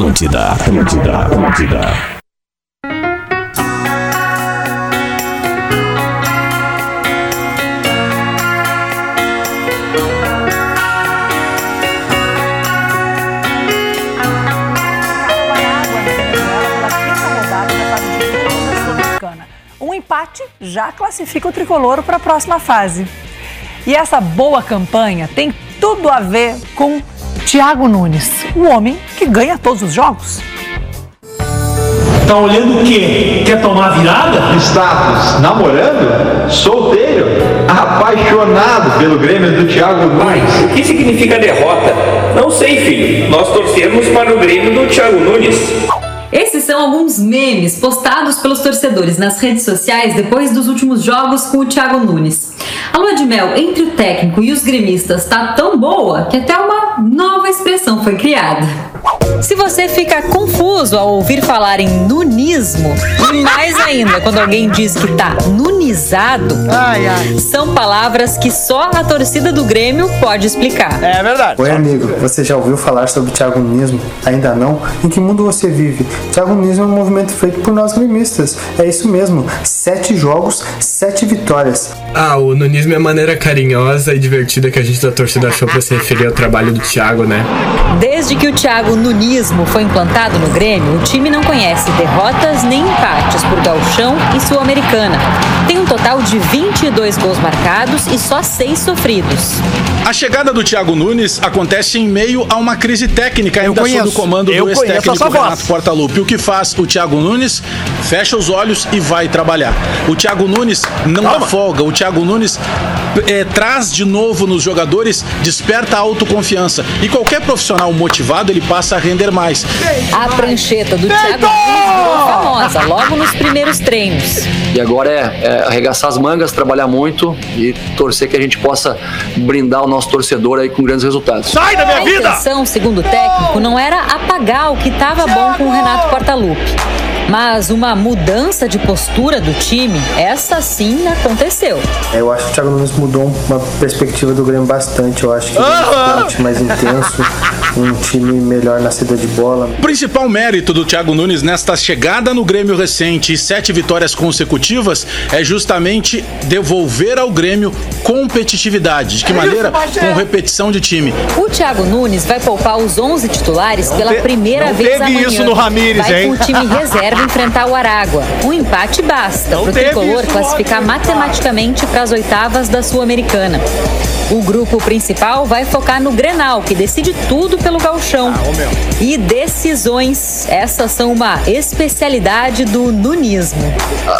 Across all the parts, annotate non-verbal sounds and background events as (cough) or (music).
Atlântida, Atlântida, Atlântida. Um empate já classifica o tricolor para a próxima fase. E essa boa campanha tem tudo a ver com Thiago Nunes, o homem que ganha todos os jogos. Tá olhando o quê? Quer tomar virada? Status, namorando? Solteiro? Apaixonado pelo Grêmio do Thiago Nunes. o que significa derrota? Não sei, filho. Nós torcemos para o Grêmio do Thiago Nunes. Esses são alguns memes postados pelos torcedores nas redes sociais depois dos últimos jogos com o Thiago Nunes. A lua de mel entre o técnico e os gremistas tá tão boa que até uma nova expressão foi criada. Se você fica confuso ao ouvir falar em nunismo, e mais ainda quando alguém diz que tá nunizado, Ai, ai. são palavras que só a torcida do Grêmio pode explicar. É verdade. Oi, amigo. Você já ouviu falar sobre o Thiago Nunismo? Ainda não? Em que mundo você vive? Thiago Nunismo é um movimento feito por nós gremistas. É isso mesmo. Sete jogos, sete vitórias. Ah, o nunismo é a maneira carinhosa e divertida que a gente da torcida achou pra se referir ao trabalho do Thiago, né? Desde que o Thiago Nunismo foi implantado no Grêmio, o time não conhece derrotas nem empates por gauchão e sul-americana. Tem um total de 22 gols marcados e só 6 sofridos. A chegada do Thiago Nunes acontece em meio a uma crise técnica ainda sob conheço. o comando Eu do ex-técnico. Renato Portaluppi. O que faz o Thiago Nunes? Fecha os olhos e vai trabalhar. O Thiago Nunes não dá folga. O Thiago Nunes eh, traz de novo nos jogadores, desperta a autoconfiança. E qualquer profissional motivado, ele passa a render mais. A prancheta do Thiago Nunes virou famosa logo nos primeiros treinos. E agora é, é arregaçar as mangas, trabalhar muito e torcer que a gente possa brindar o nosso torcedor aí com grandes resultados. Sai da minha A vida! intenção, segundo o técnico, não era apagar o que estava bom com o Renato Portaluppi. Mas uma mudança de postura do time, essa sim aconteceu. Eu acho que o Thiago Nunes mudou uma perspectiva do Grêmio bastante. Eu acho que ele é um esporte mais intenso, um time melhor na saída de bola. O principal mérito do Thiago Nunes nesta chegada no Grêmio recente e sete vitórias consecutivas é justamente devolver ao Grêmio competitividade. De que maneira? Com repetição de time. O Thiago Nunes vai poupar os 11 titulares pela te- primeira não vez teve amanhã. isso no Ramires, vai hein? com o time (laughs) reserva enfrentar o Aragua. Um empate basta para o tricolor classificar matematicamente para as oitavas da Sul-Americana. O grupo principal vai focar no Grenal, que decide tudo pelo gauchão. Ah, e decisões, essas são uma especialidade do nunismo.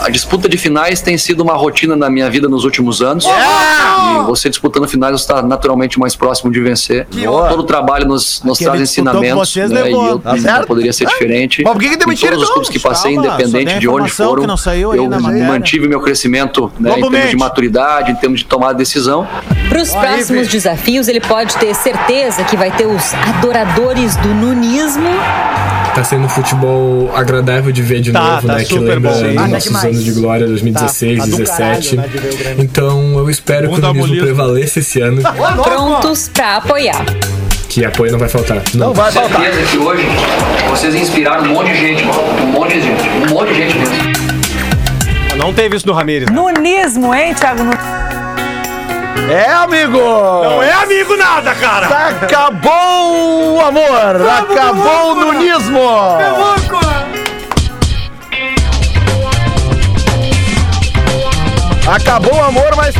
A disputa de finais tem sido uma rotina na minha vida nos últimos anos. E você disputando finais, você está naturalmente mais próximo de vencer. Todo o trabalho nos, nos traz ensinamentos. vocês, né, levou, e eu tá não certo? poderia ser diferente. Mas por que que Em demitiram, todos os clubes que passei, Calma, independente de onde foram, eu mantive meu crescimento né, em termos de maturidade, em termos de tomar decisão. Para os próximos desafios, ele pode ter certeza que vai ter os adoradores do nunismo Tá sendo um futebol agradável de ver de Tá, novo, tá né? Que lembra bom. Ah, nossos demais. anos de glória, 2016, Tá, tá do 17. caralho, né. Então eu espero que o nunismo prevaleça esse ano, prontos para apoiar. que apoio não vai faltar. Não vai faltar. Certeza que hoje vocês inspiraram um monte de gente, um monte de gente, um monte de gente mesmo. Não teve isso no Ramires. né? Nunismo, hein, Thiago? É, amigo! Não é amigo nada, cara! Acabou o amor! Acabou o nunismo! Acabou o amor, mas.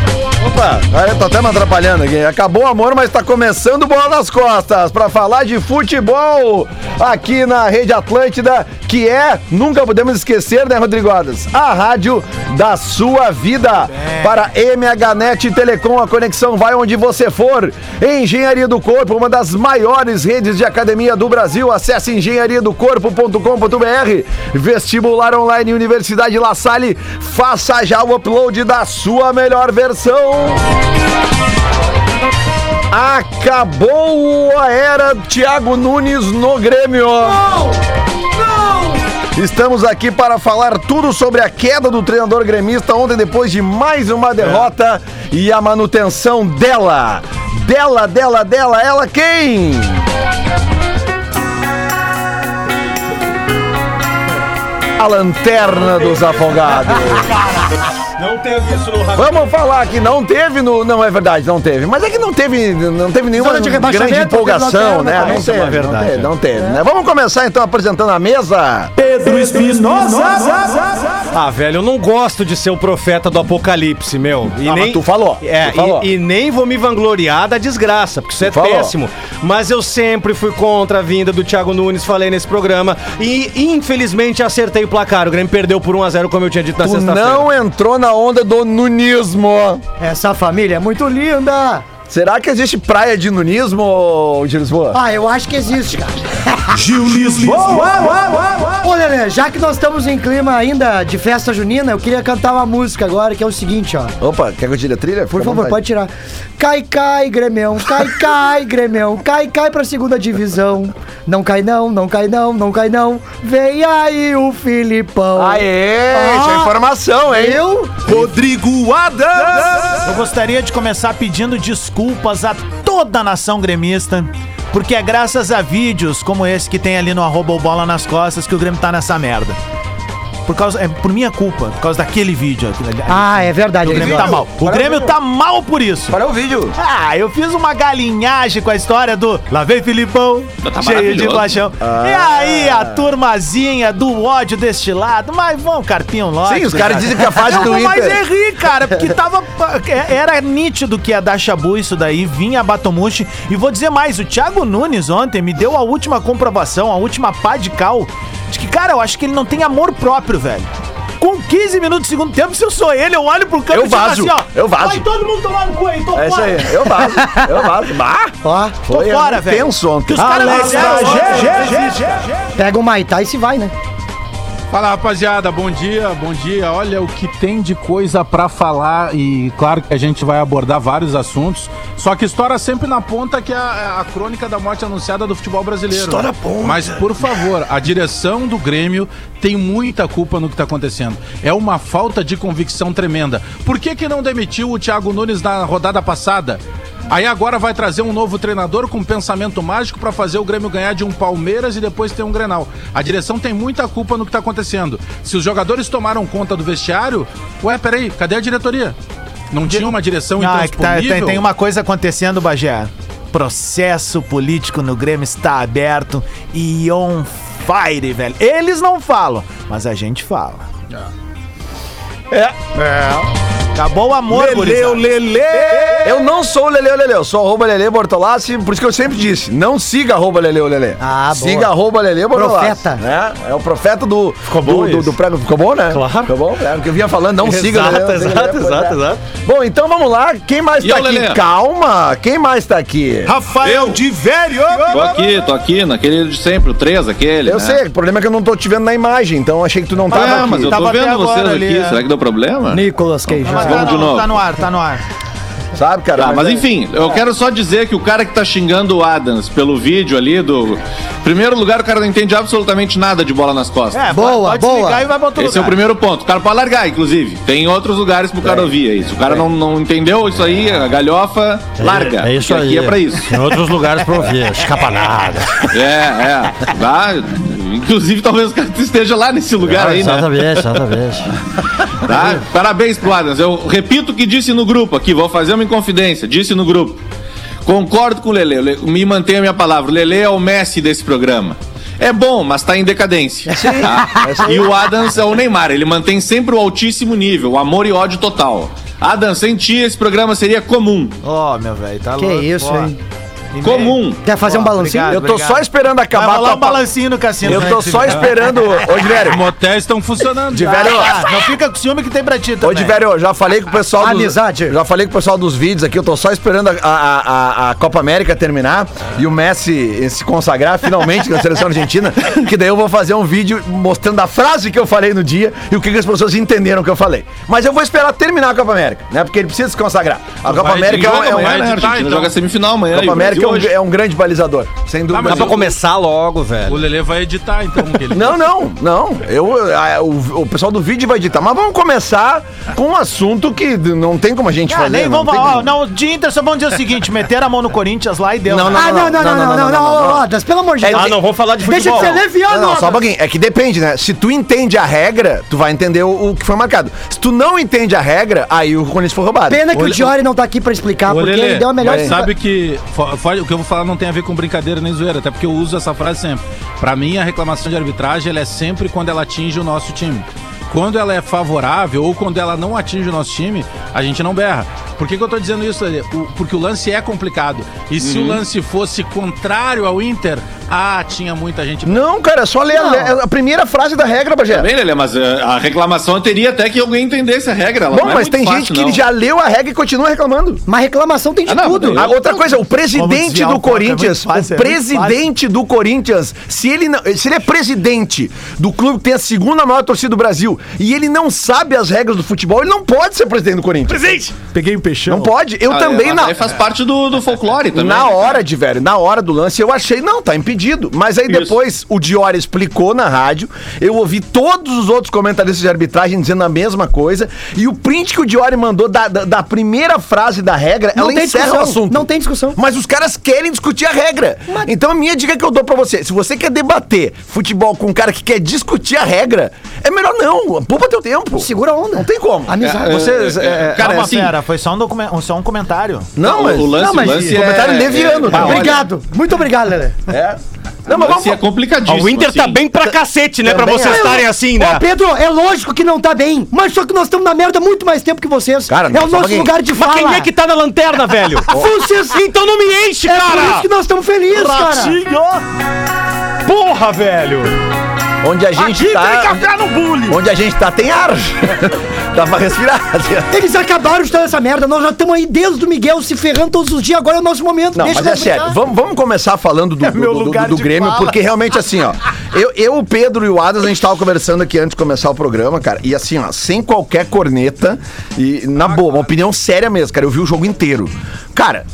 Opa, eu tô até me atrapalhando aqui. Acabou o amor, mas tá começando bola nas costas pra falar de futebol aqui na Rede Atlântida, que é, nunca podemos esquecer, né, Rodrigo Adas? A rádio da sua vida. Para MHNet Telecom, a conexão vai onde você for. Engenharia do Corpo, uma das maiores redes de academia do Brasil. Acesse engenhariadocorpo.com.br. Vestibular online Universidade La Salle. Faça já o upload da sua melhor versão. Acabou a era Thiago Nunes no Grêmio. Estamos aqui para falar tudo sobre a queda do treinador gremista ontem, depois de mais uma derrota e a manutenção dela. Dela, dela, dela, ela quem? A lanterna dos (laughs) afogados. Não teve isso no Vamos falar que não teve no. Não, é verdade, não teve. Mas é que não teve, não teve nenhuma Zona de grande rebaixamento, empolgação, teve né? Não isso é teve, uma verdade, não teve, é. não teve, né? Vamos começar então apresentando a mesa. Pedro Espinosa. Ah, velho, eu não gosto de ser o profeta do apocalipse, meu. E Ah, mas tu falou, É, tu falou. E, e nem vou me vangloriar da desgraça, porque isso é falou. péssimo. Mas eu sempre fui contra a vinda do Thiago Nunes, falei nesse programa. E infelizmente acertei o placar. O Grêmio perdeu por 1x0, como eu tinha dito na Tu sexta-feira. não entrou na onda do nunismo. Essa família é muito linda. Será que existe praia de nunismo, Gil Lisboa? Ah, eu acho que existe, cara. (laughs) Gil Lisboa. Ô, Lelê, já que nós estamos em clima ainda de festa junina, eu queria cantar uma música agora, que é o seguinte, ó. Opa, quer que eu tire a trilha? Por favor, pode tirar. Cai, cai, Grêmio, cai, cai, Grêmio, cai, cai pra segunda divisão. Não cai não, não cai não, não cai não. Vem aí o Filipão. Aê, Ah, tinha informação, hein? Eu? Rodrigo Adams! Eu gostaria de começar pedindo desculpas a toda a nação gremista, porque é graças a vídeos como esse que tem ali no arroba bola nas costas que o Grêmio tá nessa merda. Por causa, é por minha culpa, por causa daquele vídeo. aquele- Ah, é verdade. o é Grêmio tá mal. O Grêmio tá mal por isso. Para o vídeo. Ah, eu fiz uma galinhagem com a história do Lá vem Filipão, Tá cheio de paixão. Ah. E aí, a turmazinha do ódio destilado, mas vão, carpinho lógico. Sim, os caras dizem que a fase do Mas Inter- é rir, cara, porque (laughs) tava. Era nítido que ia dar chabu isso daí, vinha a Batomushi. E vou dizer mais, o Thiago Nunes ontem me deu a última comprovação, a última pá de cal, de que, cara, eu acho que ele não tem amor próprio, velho. Com 15 minutos do segundo tempo, se eu sou ele, eu olho pro campo Eu e vazo, assim, ó. eu vazo. Vai todo mundo tomar no cu aí, tô É isso fora. aí, eu vazo, eu vazo. Bah, Ó, Tô foi fora, velho. tenso ontem. Que os caras Alex Gé, pega o Maitá e se vai, né? Fala rapaziada, bom dia, bom dia. Olha o que tem de coisa pra falar e claro que a gente vai abordar vários assuntos. Só que estoura sempre na ponta que é a, a crônica da morte anunciada do futebol brasileiro. Estoura a ponta. Mas por favor, a direção do Grêmio tem muita culpa no que tá acontecendo. É uma falta de convicção tremenda. Por que que não demitiu o Thiago Nunes na rodada passada? Aí agora vai trazer um novo treinador com pensamento mágico pra fazer o Grêmio ganhar de um Palmeiras e depois ter um Grenal. A direção tem muita culpa no que tá acontecendo. Se os jogadores tomaram conta do vestiário, ué, peraí, cadê a diretoria? Não tinha uma direção Não, então é tá- tem, tem uma coisa acontecendo, Bagé. Processo político no Grêmio está aberto e on fire, velho. Eles não falam, mas a gente fala. É. Acabou o amor, Leleu. Lele. Eu não sou o Leleu Lele, eu sou arroba Lele Bortolassi, por isso que eu sempre disse, não siga arroba Leleu Lele. Ah, boa. Siga arroba Lele Bortolassi. Profeta. Né? É o profeta do... Ficou bom do, do, do prego. Ficou bom, né? Claro. Ficou bom? É, porque eu vinha falando, não siga Exato, Leleu, siga exato, Leleu, exato, pois é. exato. Bom, então vamos lá, quem mais E tá eu, aqui? Lelê? Calma, quem mais tá aqui? Rafael de Velho. Tô aqui, tô aqui, naquele de sempre, o 3, aquele. Eu né? sei, o problema é que eu não tô te vendo na imagem, então achei que tu não tava Ah, aqui. mas eu tô Tava vendo vocês agora aqui. ali, é. Será que deu problema? Nicolas Cage. Mas Vamos tá, de no- novo. tá no ar, tá no ar. Sabe, cara? Tá, mas é- enfim, eu quero só dizer que o cara que tá xingando o Adams pelo vídeo ali do. Primeiro lugar, o cara não entende absolutamente nada de bola nas costas. É, Boa, pode boa. desligar e vai pra outro Esse é o lugar. primeiro ponto. O cara pode largar, inclusive. Tem outros lugares pro cara ouvir isso. O cara não, não entendeu isso aí, a galhofa, larga. É isso aí. Aqui é pra isso. Tem outros lugares pra ouvir, escapanada. É, é. Vá, inclusive, talvez o cara (laughs) esteja lá nesse lugar aí, né? Exatamente, exatamente. (laughs) Tá? Parabéns pro Adams. Eu repito o que disse no grupo aqui, vou fazer uma inconfidência. Disse no grupo. Concordo com o Lele, me mantenho a minha palavra. O Lele é o Messi desse programa. É bom, mas tá em decadência. tá? E o Adams é o Neymar, ele mantém sempre o altíssimo nível, o amor e ódio total. Adams, sem ti esse programa seria comum. Ó, meu velho, tá Que louco. isso, ó. hein? Comum. Quer fazer um balancinho? obrigado. Eu tô obrigado. só esperando Vai acabar rolar a um balancinho no cassino. Eu né, tô só esperando. (laughs) Ô, Diverio. Os motéis estão funcionando. Velho. Ah, não fica com ciúme que tem pra ti Ô, também. Diverio, já falei com o pessoal dos, Amizade. Já falei com o pessoal dos vídeos aqui, eu tô só esperando a, a, a- a Copa América terminar e o Messi se consagrar finalmente na seleção argentina, (laughs) que daí eu vou fazer um vídeo mostrando a frase que eu falei no dia e o que, que as pessoas entenderam que eu falei. Mas eu vou esperar terminar a Copa América, né? Porque ele precisa se consagrar. A Copa Vai, América é, vai joga semifinal amanhã. Copa e o América que é um, é um grande balizador, sem dúvida. Dá pra começar logo, velho. O Lelê vai editar, então. que ele- Não, não, não. Eu, a- o, o pessoal do vídeo vai editar. Mas vamos começar com um assunto que não tem como a gente Ah, fazer. nem não vamos como. Não, de Inter só vamos dizer o seguinte: meteram a mão no Corinthians lá e deu. Não, Ah, não, não, não, não, não, não, Rodas, pelo amor de É, Deus. ah, não, vamos falar de Deixa de ser Não, leviano, não, só um pouquinho. É que depende, né? Se tu entende a regra, tu vai entender o, que foi marcado. Se tu não entende a regra, aí o Corinthians foi roubado. Pena que o Diori não tá aqui pra explicar, porque ele deu a melhor... mas sabe que fo- o que eu vou falar não tem a ver com brincadeira nem zoeira, até porque eu uso essa frase sempre. Pra mim, a reclamação de arbitragem ela é sempre quando ela atinge o nosso time. Quando ela é favorável ou quando ela não atinge o nosso time, a gente não berra. Por que, que eu tô dizendo isso, Lelê? O- Porque o lance é complicado. E se o Uhum. lance fosse contrário ao Inter, ah, tinha muita gente. Não, cara, é só ler a, a primeira frase da regra, Bagé. Bem, Lelê, mas eh, a reclamação teria até que alguém entendesse a regra. ela Bom, não é mas muito tem fácil, gente que não. já leu a regra e continua reclamando. Mas reclamação tem de Ah, não, tudo. Ah, outra coisa, o presidente do o é Corinthians, fácil, o é muito presidente do Corinthians, se ele, não, se ele é presidente do clube que tem a segunda maior torcida do Brasil e ele não sabe as regras do futebol, ele não pode ser presidente do Corinthians. Presidente! Peguei o peixão. Não pode. Eu Ah, também é, não. Aí faz parte do, do folclore também. Na hora de, velho, na hora do lance, eu achei, não, tá impedido. Mas aí Isso. depois o Diori explicou na rádio, eu ouvi todos os outros comentaristas de arbitragem dizendo a mesma coisa, e o print que o Diori mandou da, da, da primeira frase da regra, Não ela tem encerra o discussão, assunto. não tem discussão. Mas os caras querem discutir a regra. Então a minha dica que eu dou pra você, se você quer debater futebol com um cara que quer discutir a regra, é melhor não, poupa teu tempo. Segura a onda. Não tem como. Amizade. Vocês, é, é, cara, Calma, assim- fera, foi só um, só um comentário. não, mas, o lance- não, mas o lance comentário é- leviano. é- tá? Olha. Obrigado. Muito obrigado, Lelê. É. Não, mas Lance é vamos, complicadíssimo. o Inter tá assim. bem pra cacete, né? Pra Também vocês acho. estarem assim, né? Ô, Pedro, é lógico que não tá bem, mas só que nós estamos na merda há muito mais tempo que vocês. Cara, é o nosso lugar de Mas fala. quem é que tá na lanterna, velho? (laughs) Vocês... então não me enche, É por cara! isso que nós estamos felizes, cara. Porra, velho! Onde a gente tá. no bullying! Onde a gente tá tem ar. (laughs) Dá pra respirar. Eles acabaram de estar nessa merda. Nós já estamos aí desde o Miguel se ferrando todos os dias. Agora é o nosso momento. Não, Deixa mas é sério. Vamos, vamos começar falando do, do, meu do- lugar do de Grêmio, fala. porque realmente assim, ó. Eu, eu, o Pedro e o Adas, a gente tava conversando aqui antes de começar o programa, cara. E assim, ó, sem qualquer corneta. E na boa, uma opinião séria mesmo, cara. Eu vi o jogo inteiro. Cara.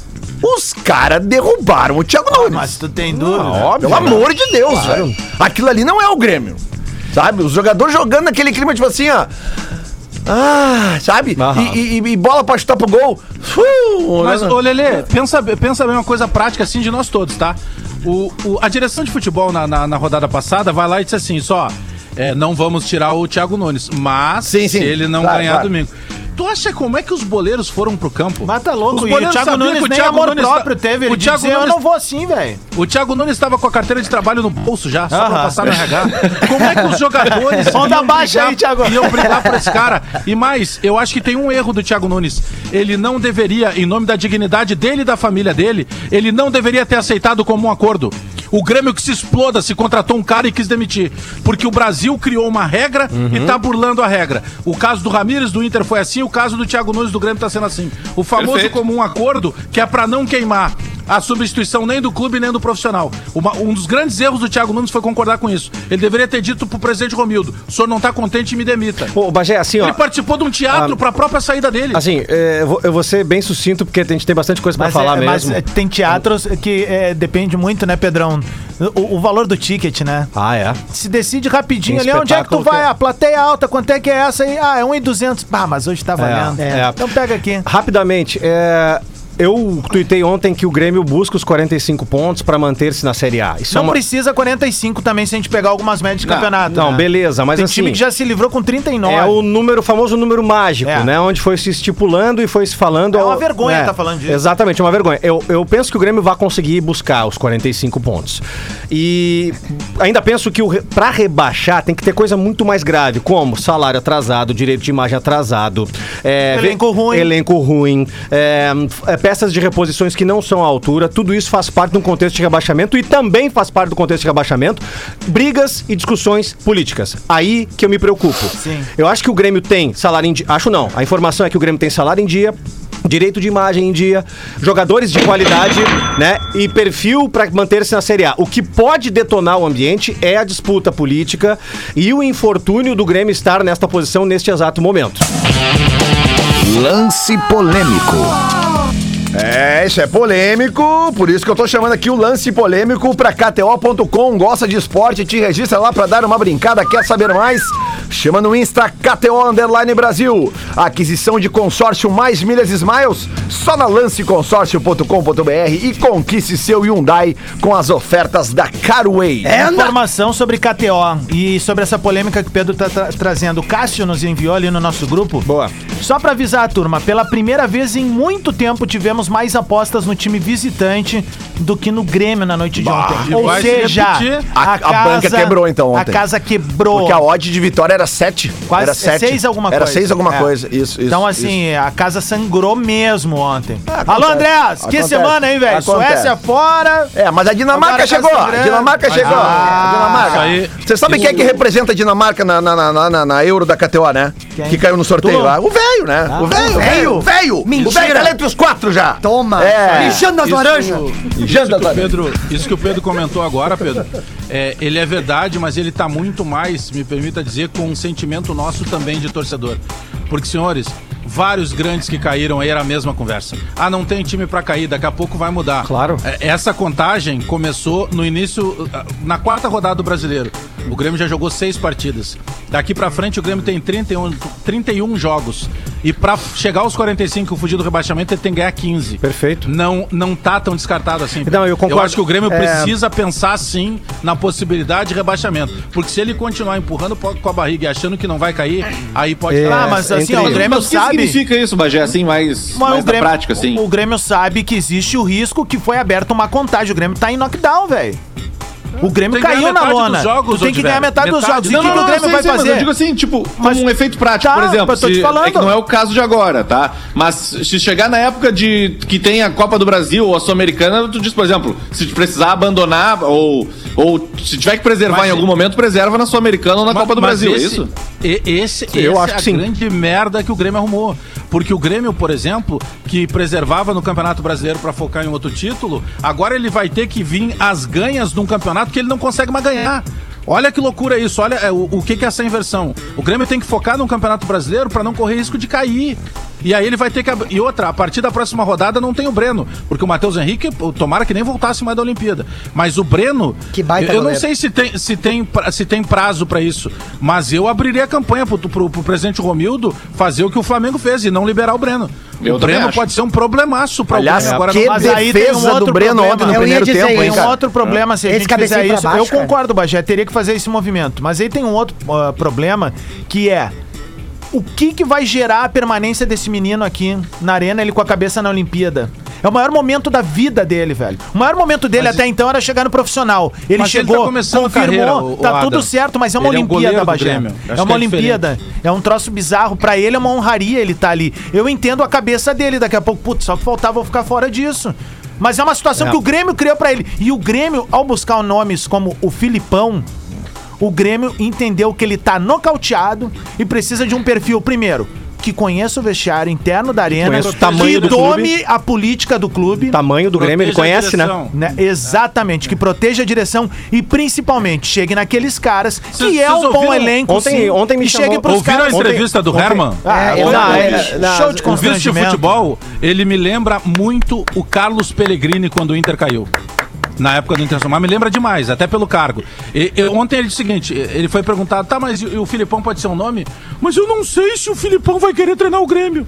Os caras derrubaram o Thiago Nunes. Mas tu tem dúvida. Pelo amor de Deus, velho. Aquilo ali não é o Grêmio. Sabe? Os jogadores jogando naquele clima, tipo assim, ó. Ah, sabe? E, e- e bola pra chutar pro gol. Uh, Mas, né? ô Lelê, pensa, pensa bem uma coisa prática assim de nós todos, tá? O, o- a direção de futebol na, na, na rodada passada vai lá e disse assim, só, é, não vamos tirar o Thiago Nunes, mas Sim, sim. se ele não Claro, ganhar claro. domingo. Tu acha como é que os boleiros foram pro campo? Mas tá louco. Os E o Thiago Nunes o Thiago amor Nunes próprio tá- teve. Ele o Thiago eu Nunes- não vou assim, velho. O Thiago Nunes estava com a carteira de trabalho no bolso já, só pra Aham. passar no RH. (laughs) Como é que os jogadores Onda iam baixa brigar- aí, Thiago. iam brigar por esse cara? E mais, eu acho que tem um erro do Thiago Nunes. Ele não deveria, em nome da dignidade dele e da família dele, ele não deveria ter aceitado como um acordo. O Grêmio que se exploda se contratou um cara e quis demitir. Porque o Brasil criou uma regra e tá burlando a regra. O caso do Ramires do Inter foi assim, o caso do Thiago Nunes do Grêmio tá sendo assim. O famoso Perfeito. comum acordo que é pra não queimar a substituição nem do clube nem do profissional. Uma- um dos grandes erros do Thiago Nunes foi concordar com isso. Ele deveria ter dito pro presidente Romildo: o senhor não tá contente e me demita. Ô, Bagé, assim, ó. Ele participou de um teatro Ah, pra própria saída dele. Assim, é, eu, vou, eu vou ser bem sucinto, porque a gente tem bastante coisa pra Mas, falar é, mas mesmo. é, tem teatros que é, depende muito, né, Pedrão? O, o valor do ticket, né? Ah, é? Se decide rapidinho Tem ali, onde é que tu espetáculo que vai? é- A plateia alta, quanto é que é essa aí? Ah, é 1,200. Ah, mas hoje tá valendo. É, é. Então pega aqui. Rapidamente, é, eu tuitei ontem que o Grêmio busca os 45 pontos pra manter-se na Série A. Isso Não é uma... precisa 45 também se a gente pegar algumas médias de Não, campeonato. não, né? beleza, mas Tem assim- time que já se livrou com 39. É o número, famoso número mágico, É. né? Onde foi se estipulando e foi se falando. É uma vergonha né? tá falando disso. Exatamente, é uma vergonha. Eu, eu penso que o Grêmio vai conseguir buscar os 45 pontos. E ainda penso que o re- pra rebaixar tem que ter coisa muito mais grave, como salário atrasado, direito de imagem atrasado, é, Elenco ruim. elenco ruim, é, é, peças de reposições que não são à altura. Tudo isso faz parte de um contexto de rebaixamento e também faz parte do contexto de rebaixamento brigas e discussões políticas. Aí que eu me preocupo. Sim. Eu acho que o Grêmio tem salário em dia. Acho não. A informação é que o Grêmio tem salário em dia. Direito de imagem em dia, jogadores de qualidade, né? E perfil para manter-se na Série A. O que pode detonar o ambiente é a disputa política e o infortúnio do Grêmio estar nesta posição neste exato momento. Lance polêmico. É, isso é polêmico, por isso que eu tô chamando aqui o lance polêmico pra KTO.com. Gosta de esporte, te registra lá pra dar uma brincada, quer saber mais? Chama no Insta KTO Underline Brasil. Aquisição de consórcio mais milhas e smiles, só na lanceconsórcio.com.br e conquiste seu Hyundai com as ofertas da Carway. É informação sobre KTO e sobre essa polêmica que o Pedro tá tra- trazendo. O Cássio nos enviou ali no nosso grupo. Boa. Só pra avisar a turma, pela primeira vez em muito tempo tivemos mais apostas no time visitante do que no Grêmio na noite de Bah, ontem. e Ou vai se seja, repetir. A- a banca quebrou, então, ontem. A casa quebrou. Porque a odd de vitória era 7. Quase era 7. seis alguma era coisa. 6 alguma É. coisa. Isso, isso. Então, assim, a casa sangrou mesmo ontem. acontece. Alô, Andréas, que Acontece. semana, hein, velho? Acontece. Suécia fora. É, mas a Dinamarca Agora tá chegou. A. Dinamarca chegou. Ah, a Dinamarca. isso aí- Você sabe quem é que representa a Dinamarca na, na, na, na- na Euro da KTO, né? Quem? Que caiu no sorteio Tu? lá. O velho, né? Ah, o velho, o o velho, velho? o velho. O Mentira. velho tá entre os quatro já. Toma. É. Mijando as laranjas. Mijando as laranjas. Pedro, isso que o Pedro comentou agora, Pedro, é, ele é verdade, mas ele tá muito mais, me permita dizer, com um sentimento nosso também de torcedor. Porque, senhores, vários grandes que caíram aí era a mesma conversa. Ah, não tem time pra cair, daqui a pouco vai mudar. Claro. É, Essa contagem começou no início, ah, na quarta rodada do Brasileiro. O Grêmio já jogou seis partidas. Daqui pra frente o Grêmio tem 31, 31 jogos. E pra chegar aos 45 e fugir do rebaixamento, ele tem que ganhar 15. Perfeito. Não, não tá tão descartado assim. Não, eu concordo. acho que o Grêmio É. precisa pensar sim na possibilidade de rebaixamento. Porque se ele continuar empurrando com a barriga e achando que não vai cair, aí pode É, Ah, mas assim, ó, o Grêmio sabe. Significa isso, Bagé, assim, mais, Mas mais o na Grêmio, prática, assim? o, o Grêmio sabe que existe o risco que foi aberta uma contagem. O Grêmio tá em knockdown, velho. O Grêmio caiu na lona. dos jogos, Tu tem que ganhar metade, dos Metade. jogos. E Não, o que, não, que o Grêmio sei, vai sei, mas fazer? eu digo assim, tipo, Mas- um efeito prático, Tá, por exemplo. mas tô te se- falando. É que não é o caso de agora, tá? Mas se chegar na época de que tem a Copa do Brasil ou a Sul-Americana, tu diz, por exemplo, se precisar abandonar ou, ou se tiver que preservar Mas- em algum momento, preserva na Sul-Americana ou na Ma- Copa do mas Brasil, é esse- isso? E- Esse, Eu esse acho é que a sim. grande merda que o Grêmio arrumou. Porque o Grêmio, por exemplo, que preservava no Campeonato Brasileiro pra focar em outro título, agora ele vai ter que vir as ganhas de um campeonato que ele não consegue mais ganhar. Olha que loucura isso, olha é, o, o que, que é essa inversão. O Grêmio tem que focar no Campeonato Brasileiro pra não correr risco de cair. E aí ele vai ter que. ab- E outra, a partir da próxima rodada não tem o Breno. Porque o Matheus Henrique, tomara que nem voltasse mais da Olimpíada. Mas o Breno. Que baita eu, eu não sei se tem, se tem, se tem prazo pra isso. Mas eu abriria a campanha pro, pro, pro presidente Romildo fazer o que o Flamengo fez e não liberar o Breno. Eu o Breno acho. pode ser um problemaço pra Aliás, o Grêmio agora. que aí tem um defesa outro do Breno problema. ontem no Eu ia primeiro dizer tempo, hein, Tem um cara? outro problema se a Esse gente fizer isso. baixo, eu cara. concordo, Bagé, teria que fazer esse movimento. Mas aí tem um outro ah, problema que é o que, que vai gerar a permanência desse menino aqui na arena, ele com a cabeça na Olimpíada? É o maior momento da vida dele, velho. O maior momento dele Mas até então era chegar no profissional. Ele Mas ele chegou, tá confirmou, carreira, o- o tá tudo certo, mas é uma Ele é um Olimpíada, Bagé. Grêmio. É uma é Olimpíada. É um troço bizarro. Pra ele é uma honraria ele tá ali. Eu entendo a cabeça dele. Daqui a pouco, putz, só que faltava eu ficar fora disso. Mas é uma situação É. que o Grêmio criou pra ele. E o Grêmio, ao buscar nomes como o Filipão, o Grêmio entendeu que ele tá nocauteado e precisa de um perfil, primeiro, que conheça o vestiário interno da arena, conheça o tamanho que do tome clube. a política do clube. Tamanho do Grêmio, ele conhece, né? Né? Exatamente, que proteja a direção e principalmente chegue naqueles caras que é um vocês bom elenco. Ontem- sim, ontem me e chegue chamou- pros Ouviram caras. a entrevista do ontem- Herman? Ah, É, ontem- não, ontem- é, show de O vice de futebol, ele me lembra muito o Carlos Pellegrini quando o Inter caiu. Na época do Internacional, mas me lembra demais, até pelo cargo. E- eu- ontem ele disse o seguinte: ele foi perguntado, tá, mas e o Filipão pode ser um nome? Mas eu não sei se o Filipão vai querer treinar o Grêmio.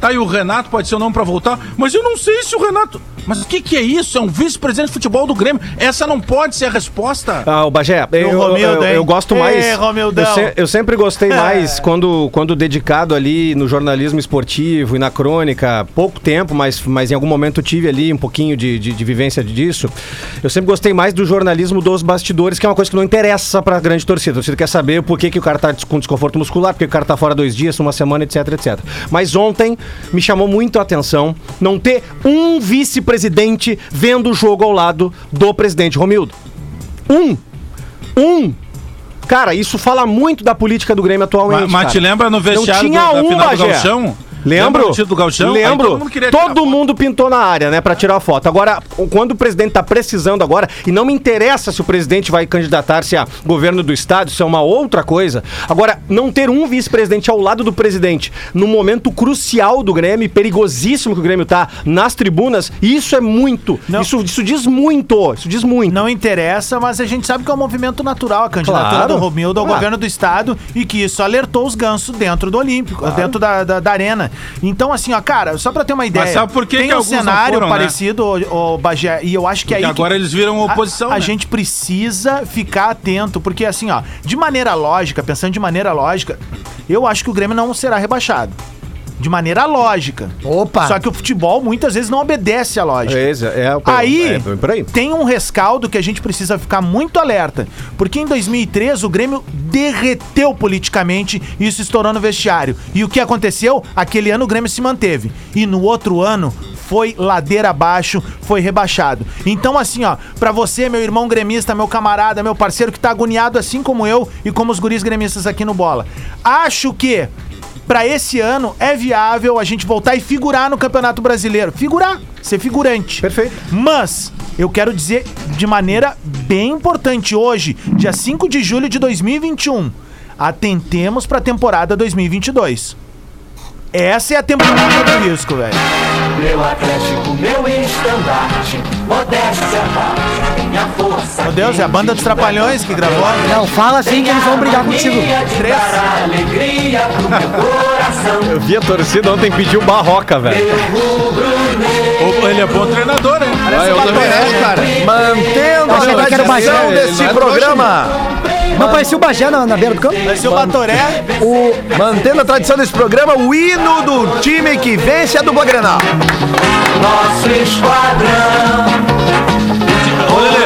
Tá, e o Renato pode ser um nome pra voltar, mas eu não sei se o Renato. Mas o que, que é isso? É um vice-presidente de futebol do Grêmio. Essa não pode ser a resposta. Ah, o Bagé, eu, eu, eu- eu gosto mais. Romildão. eu, se- eu sempre gostei É. (laughs) mais quando, quando dedicado ali no jornalismo esportivo e na crônica, pouco tempo, mas, mas em algum momento tive ali um pouquinho de, de, de vivência disso. Eu sempre gostei mais do jornalismo dos bastidores, que é uma coisa que não interessa pra grande torcida. A torcida quer saber por que, que o cara tá com desconforto muscular, por que o cara tá fora dois dias, uma semana, etc, etc. Mas ontem me chamou muito a atenção não ter um vice-presidente vendo o jogo ao lado do presidente Romildo. Um. Um. Cara, isso fala muito da política do Grêmio atualmente. Mas, mas te lembra no vestiário Não tinha do, da um, final do Bagé. Gauchão? Lembra Lembro. título do Gauchão? Lembro. todo mundo Todo mundo pintou na área, né, pra tirar foto. Agora, quando o presidente tá precisando agora, e não me interessa se o presidente vai candidatar-se a governo do estado, isso é uma outra coisa. Agora, não ter um vice-presidente ao lado do presidente, no momento crucial do Grêmio, perigosíssimo que o Grêmio tá nas tribunas, isso é muito. Isso, isso diz muito. Isso diz muito. Não interessa, mas a gente sabe que é um movimento natural a candidatura Claro. do Romildo ao governo do estado e que isso alertou os gansos dentro do Olímpico, dentro da, da, da arena. Então, assim, ó, cara, só pra ter uma ideia. sabe por que tem que um cenário foram, né? parecido, ô, ô, Bagé, e eu acho que Porque aí. agora que- eles viram a- oposição, A, né? gente precisa ficar atento, porque assim, ó, de maneira lógica, pensando de maneira lógica, eu acho que o Grêmio não será rebaixado. De maneira lógica. Opa! Só que o futebol muitas vezes não obedece à lógica. É, é, Aí, é, por aí. tem um rescaldo que a gente precisa ficar muito alerta. Porque em 2003 o Grêmio derreteu politicamente e isso estourou no vestiário. E o que aconteceu? Aquele ano o Grêmio se manteve. E no outro ano foi ladeira abaixo, foi rebaixado. Então, assim, ó, pra você, meu irmão gremista, meu camarada, meu parceiro que tá agoniado assim como eu e como os guris gremistas aqui no Bola. Acho que Pra esse ano é viável a gente voltar e figurar no Campeonato Brasileiro. Figurar, ser figurante. Perfeito. Mas eu quero dizer de maneira bem importante hoje, dia 5 de julho de 2021, atentemos pra temporada 2022. Essa é a temporada do risco, velho. Meu Atlético, meu estandarte, modéstia, minha força. Meu Deus, é a banda dos Trapalhões que gravou. Não, fala assim que eles vão brigar contigo. Três. Alegria pro meu coração. Eu vi a torcida ontem pedir o Barroca, velho. Ô, Ele é bom treinador, né? Ah, eu também acho, cara. Mantendo a tradição desse Não é programa. Não parecia o Bagé na, na beira do campo? Vai ser o Batoré. O, mantendo a tradição desse programa, o hino do time que vence a dupla Grenal. Nosso esquadrão. Ô, Lelê,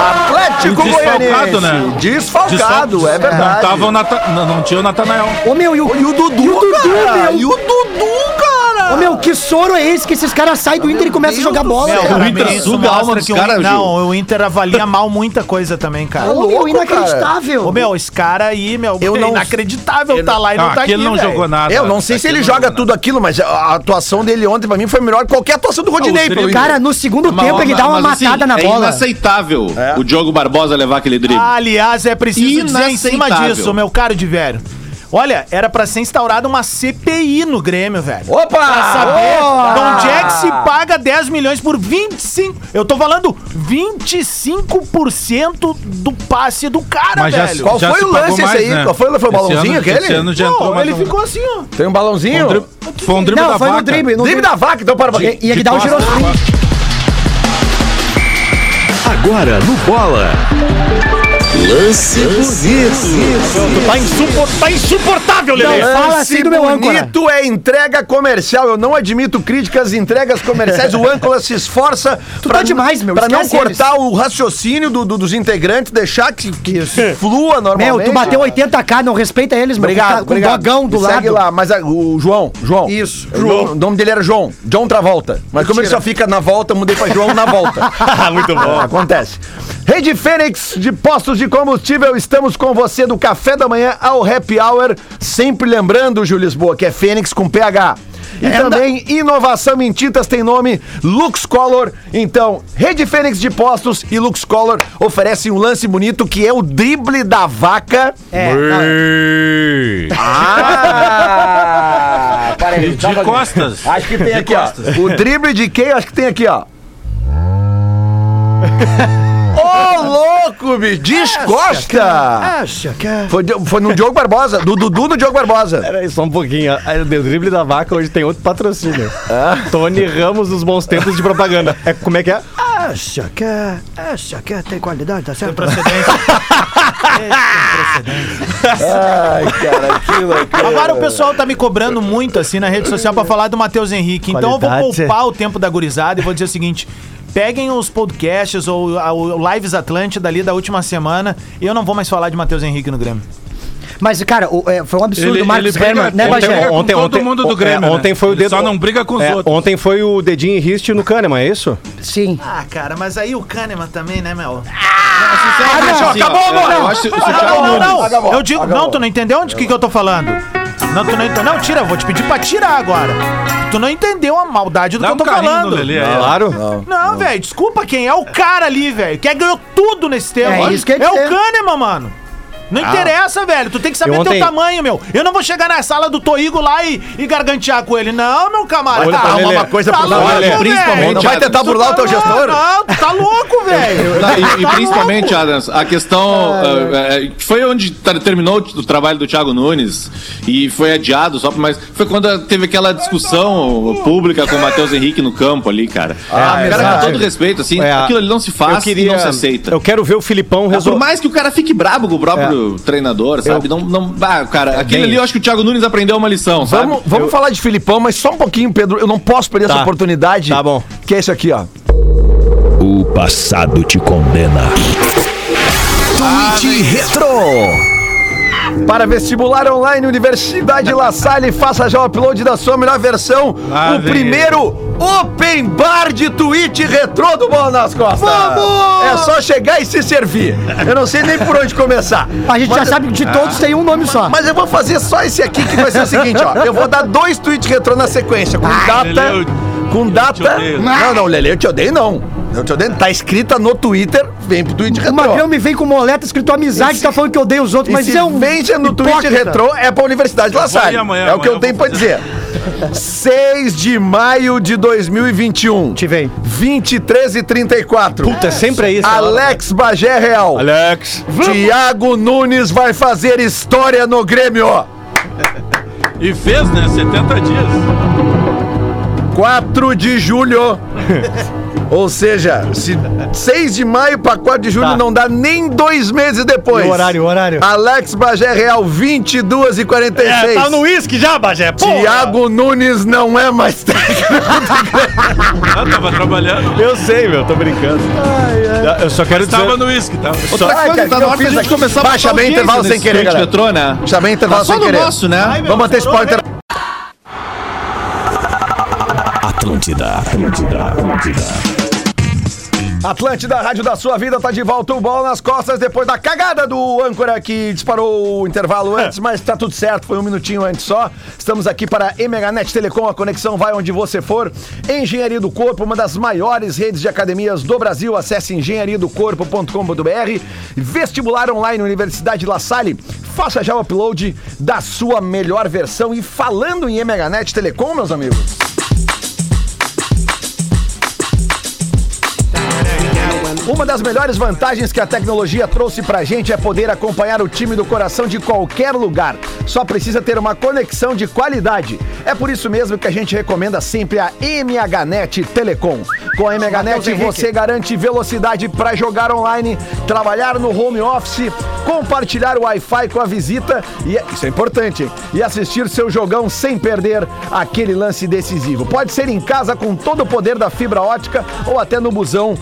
Atlético desfalcado, né? Desfalcado, é verdade. Não, tava o Nata... não, não tinha o Natanael. Ô meu, e o, E o Dudu, E o Dudu, cara. meu. E o Dudu, cara. Ô meu, que soro é esse que esses caras saem do Inter e começam a jogar bola, Meu, cara? pra Inter suga a alma dos que o caras, Gil. Não, o Inter avalia mal muita coisa também, cara. Ô, meu, inacreditável. Ô, meu, esse cara aí, meu, Eu é não- inacreditável tá lá e não, tá aqui ele não velho. jogou nada. Eu não sei se ele não joga jogou tudo aquilo, mas a atuação dele ontem pra mim foi melhor que qualquer atuação do Rodinei. o pelo drible- Inter. Cara, no segundo tempo ele dá uma mas, assim, matada na é bola. inaceitável o Diogo Barbosa levar aquele drible. Aliás, é preciso dizer em cima Inaceitável. disso, meu caro de velho. Olha, era pra ser instaurada uma CPI no Grêmio, velho. Opa! Pra saber Opa! de onde é que se paga 10 milhões por 25. Eu tô falando 25% do passe do cara, Mas já, velho. Qual já foi se o pagou lance esse mais, aí? né? Qual foi? Foi o Esse balãozinho ano- aquele? Esse ano já entrou Não, mais ele um- ficou assim, ó. Tem um balãozinho? Foi um drible, foi um drible Não, da foi no vaca. drible. No Drible da vaca, então para. Ia, ia que dar o costas. girosfrim. Agora no Bola. Lance bonito. Tá, insupor- tá insuportável, Lelê. Não, fala assim do meu âncora. bonito é entrega comercial. Eu não admito críticas, entregas comerciais. O âncora se esforça Tu tá demais, meu, Pra não cortar o raciocínio do- do- dos integrantes, deixar que, que flua normalmente. Meu, tu bateu 80k, não respeita eles, meu. Obrigado, com, com obrigado. dogão do Me lado. Segue lá, mas o João, João. Isso, O João. O nome dele era João, John Travolta. Mas como ele só fica na volta, eu mudei pra João na volta. (laughs) Muito bom. Acontece. Rede Fênix de postos de combustível, estamos com você do café da manhã ao happy hour. Sempre lembrando, Júlio Lisboa, que é Fênix com PH. E também inovação em tintas tem nome Lux Color. Então, Rede Fênix de Postos e Lux Color oferecem um lance bonito que é o drible da vaca. É, não, Ah! Peraí, De costas. Acho que tem aqui, ó. O drible de quem? Acho que tem aqui, ó. (laughs) Ô, louco, bicho! Descosta! acha que é... Foi, de- foi no Diogo Barbosa, do Dudu no Diogo Barbosa. Pera aí, só um pouquinho. Aí, O drible da vaca hoje tem outro patrocínio. Tony Ramos dos bons tempos de propaganda. É, como é que é? Acha que é... Acha que é... Tem qualidade, tá certo? (laughs) Ai, cara, que loucura. Agora o pessoal tá me cobrando muito assim na rede social pra falar do Matheus Henrique. Então eu vou Qualidade. poupar o tempo da gurizada e vou dizer o seguinte. Peguem os podcasts ou o Lives Atlântida ali da última semana. E eu não vou mais falar de Matheus Henrique no Grêmio. Mas, cara, o- é, foi um absurdo Ele- o Marcos Herman, né, ontem- Bagé? com todo mundo do o- Grêmio, é, ontem foi o dedo. só não briga com os é, outros. Ontem foi o dedinho em riste no Kahneman, é isso? Sim. Ah, cara, mas aí o Kahneman também, né, meu? Ah, não, Assim, ó, acabou, mano! eu acho- o Não, não, não. Acabou, Eu digo, acabou. não, tu não entendeu onde que, que eu tô falando? Não, tu não entendeu. Não, tira, eu vou te pedir pra tirar agora. Tu não entendeu a maldade do Dá que eu tô falando. Lelê ó. Claro. Não, velho, desculpa quem é o cara ali, velho. Que ganhou tudo nesse tempo. É isso que ia É o. Kahneman, mano. Não interessa, velho. Tu tem que saber Eu ontem- teu tamanho, meu. Eu não vou chegar na sala do Toigo lá e, e gargantear com ele. Não, meu camarada. Tá, Lelê, uma coisa tá por louco, Lelê, principalmente, Não vai tentar burlar o teu Não, gestor? Não, tu tá louco, velho. Não, e, e Tá principalmente, Adams, a questão eh, eh, que foi onde ter- terminou o trabalho do Thiago Nunes e foi adiado só, mas foi quando teve aquela discussão pública com o Matheus Henrique no campo ali, cara. Ah, cara, exato. com todo respeito, assim, É, aquilo ali não se faz eu queria, e não se aceita. Eu quero ver o Filipão Por resolver. mais que o cara fique brabo com o próprio treinador, sabe? Não, não, ah, cara, aquilo bem ali eu acho que o Thiago Nunes aprendeu uma lição, sabe? Vamos, vamos falar de Filipão, mas só um pouquinho, Pedro. Eu não posso perder Tá. essa oportunidade. Tá bom. Que é isso aqui, ó. O passado te condena. Tweet Retro. Para vestibular online, Universidade La Salle, faça já o upload da sua melhor versão. Ah, o primeiro Open Bar de tweet retrô do Bola nas Costas. Vamos! É só chegar e se servir. Eu não sei nem por onde começar. A gente já Mas- sabe que de todos tem um nome só. Mas eu vou fazer só esse aqui que vai ser o seguinte, ó. Eu vou dar dois tweets retrô na sequência, com data. Lelê, eu- com data. Não, não, Lele, eu te odeio, não. Eu te odeio. Tá escrita no Twitter, vem pro O retrô. Magrão me vem com moleta escrito amizade, Esse- tá falando que eu odeio os outros, E mas se é um. vence no hipócrita. retrô, é pra Universidade La vou Salle. amanhã, é o que amanhã eu tenho eu pra dizer. 6 de maio de 2021. Te vem. 23 e 34. Puta, é sempre isso. Alex Bagé Real. Alex. Tiago Nunes vai fazer história no Grêmio. E fez, né? 70 dias. 4 de julho. (laughs) Ou seja, se 6 de maio para 4 de julho Tá. não dá nem dois meses depois. E o horário, o horário? Alex Bagé Real, 22 e 46. É, tá no uísque já, Bagé. Porra. Tiago Nunes não é mais (laughs) técnico. Ah, tava trabalhando. Eu sei, meu, tô brincando. Eu só quero dizer. Tava no uísque, tava. Outra Ai, coisa, cara, tá na eu hora da gente começar a Baixa bem intervalo sem querer, galera. retrô, né? Já bem intervalo Tá só sem no querer. nosso, né? Vamos manter spoiler. Atlântida. Atlântida. Atlântida. Atlântida, Rádio da Sua Vida, tá de volta o bola nas costas depois da cagada do âncora que disparou o intervalo antes, mas tá tudo certo, foi um minutinho antes só. Estamos aqui para Emaganet Telecom, a conexão vai onde você for. Engenharia do Corpo, uma das maiores redes de academias do Brasil. Acesse engenhariadocorpo.com.br. Vestibular online Universidade La Salle. Faça já o upload da sua melhor versão. E falando em Emaganet Telecom, meus amigos. Uma das melhores vantagens que a tecnologia trouxe pra gente é poder acompanhar o time do coração de qualquer lugar. Só precisa ter uma conexão de qualidade. É por isso mesmo que a gente recomenda sempre a MHNet Telecom. Com a MHNet você garante velocidade para jogar online, trabalhar no home office, compartilhar o Wi-Fi com a visita e isso é importante, e assistir seu jogão sem perder aquele lance decisivo. Pode ser em casa com todo o poder da fibra ótica ou até no busão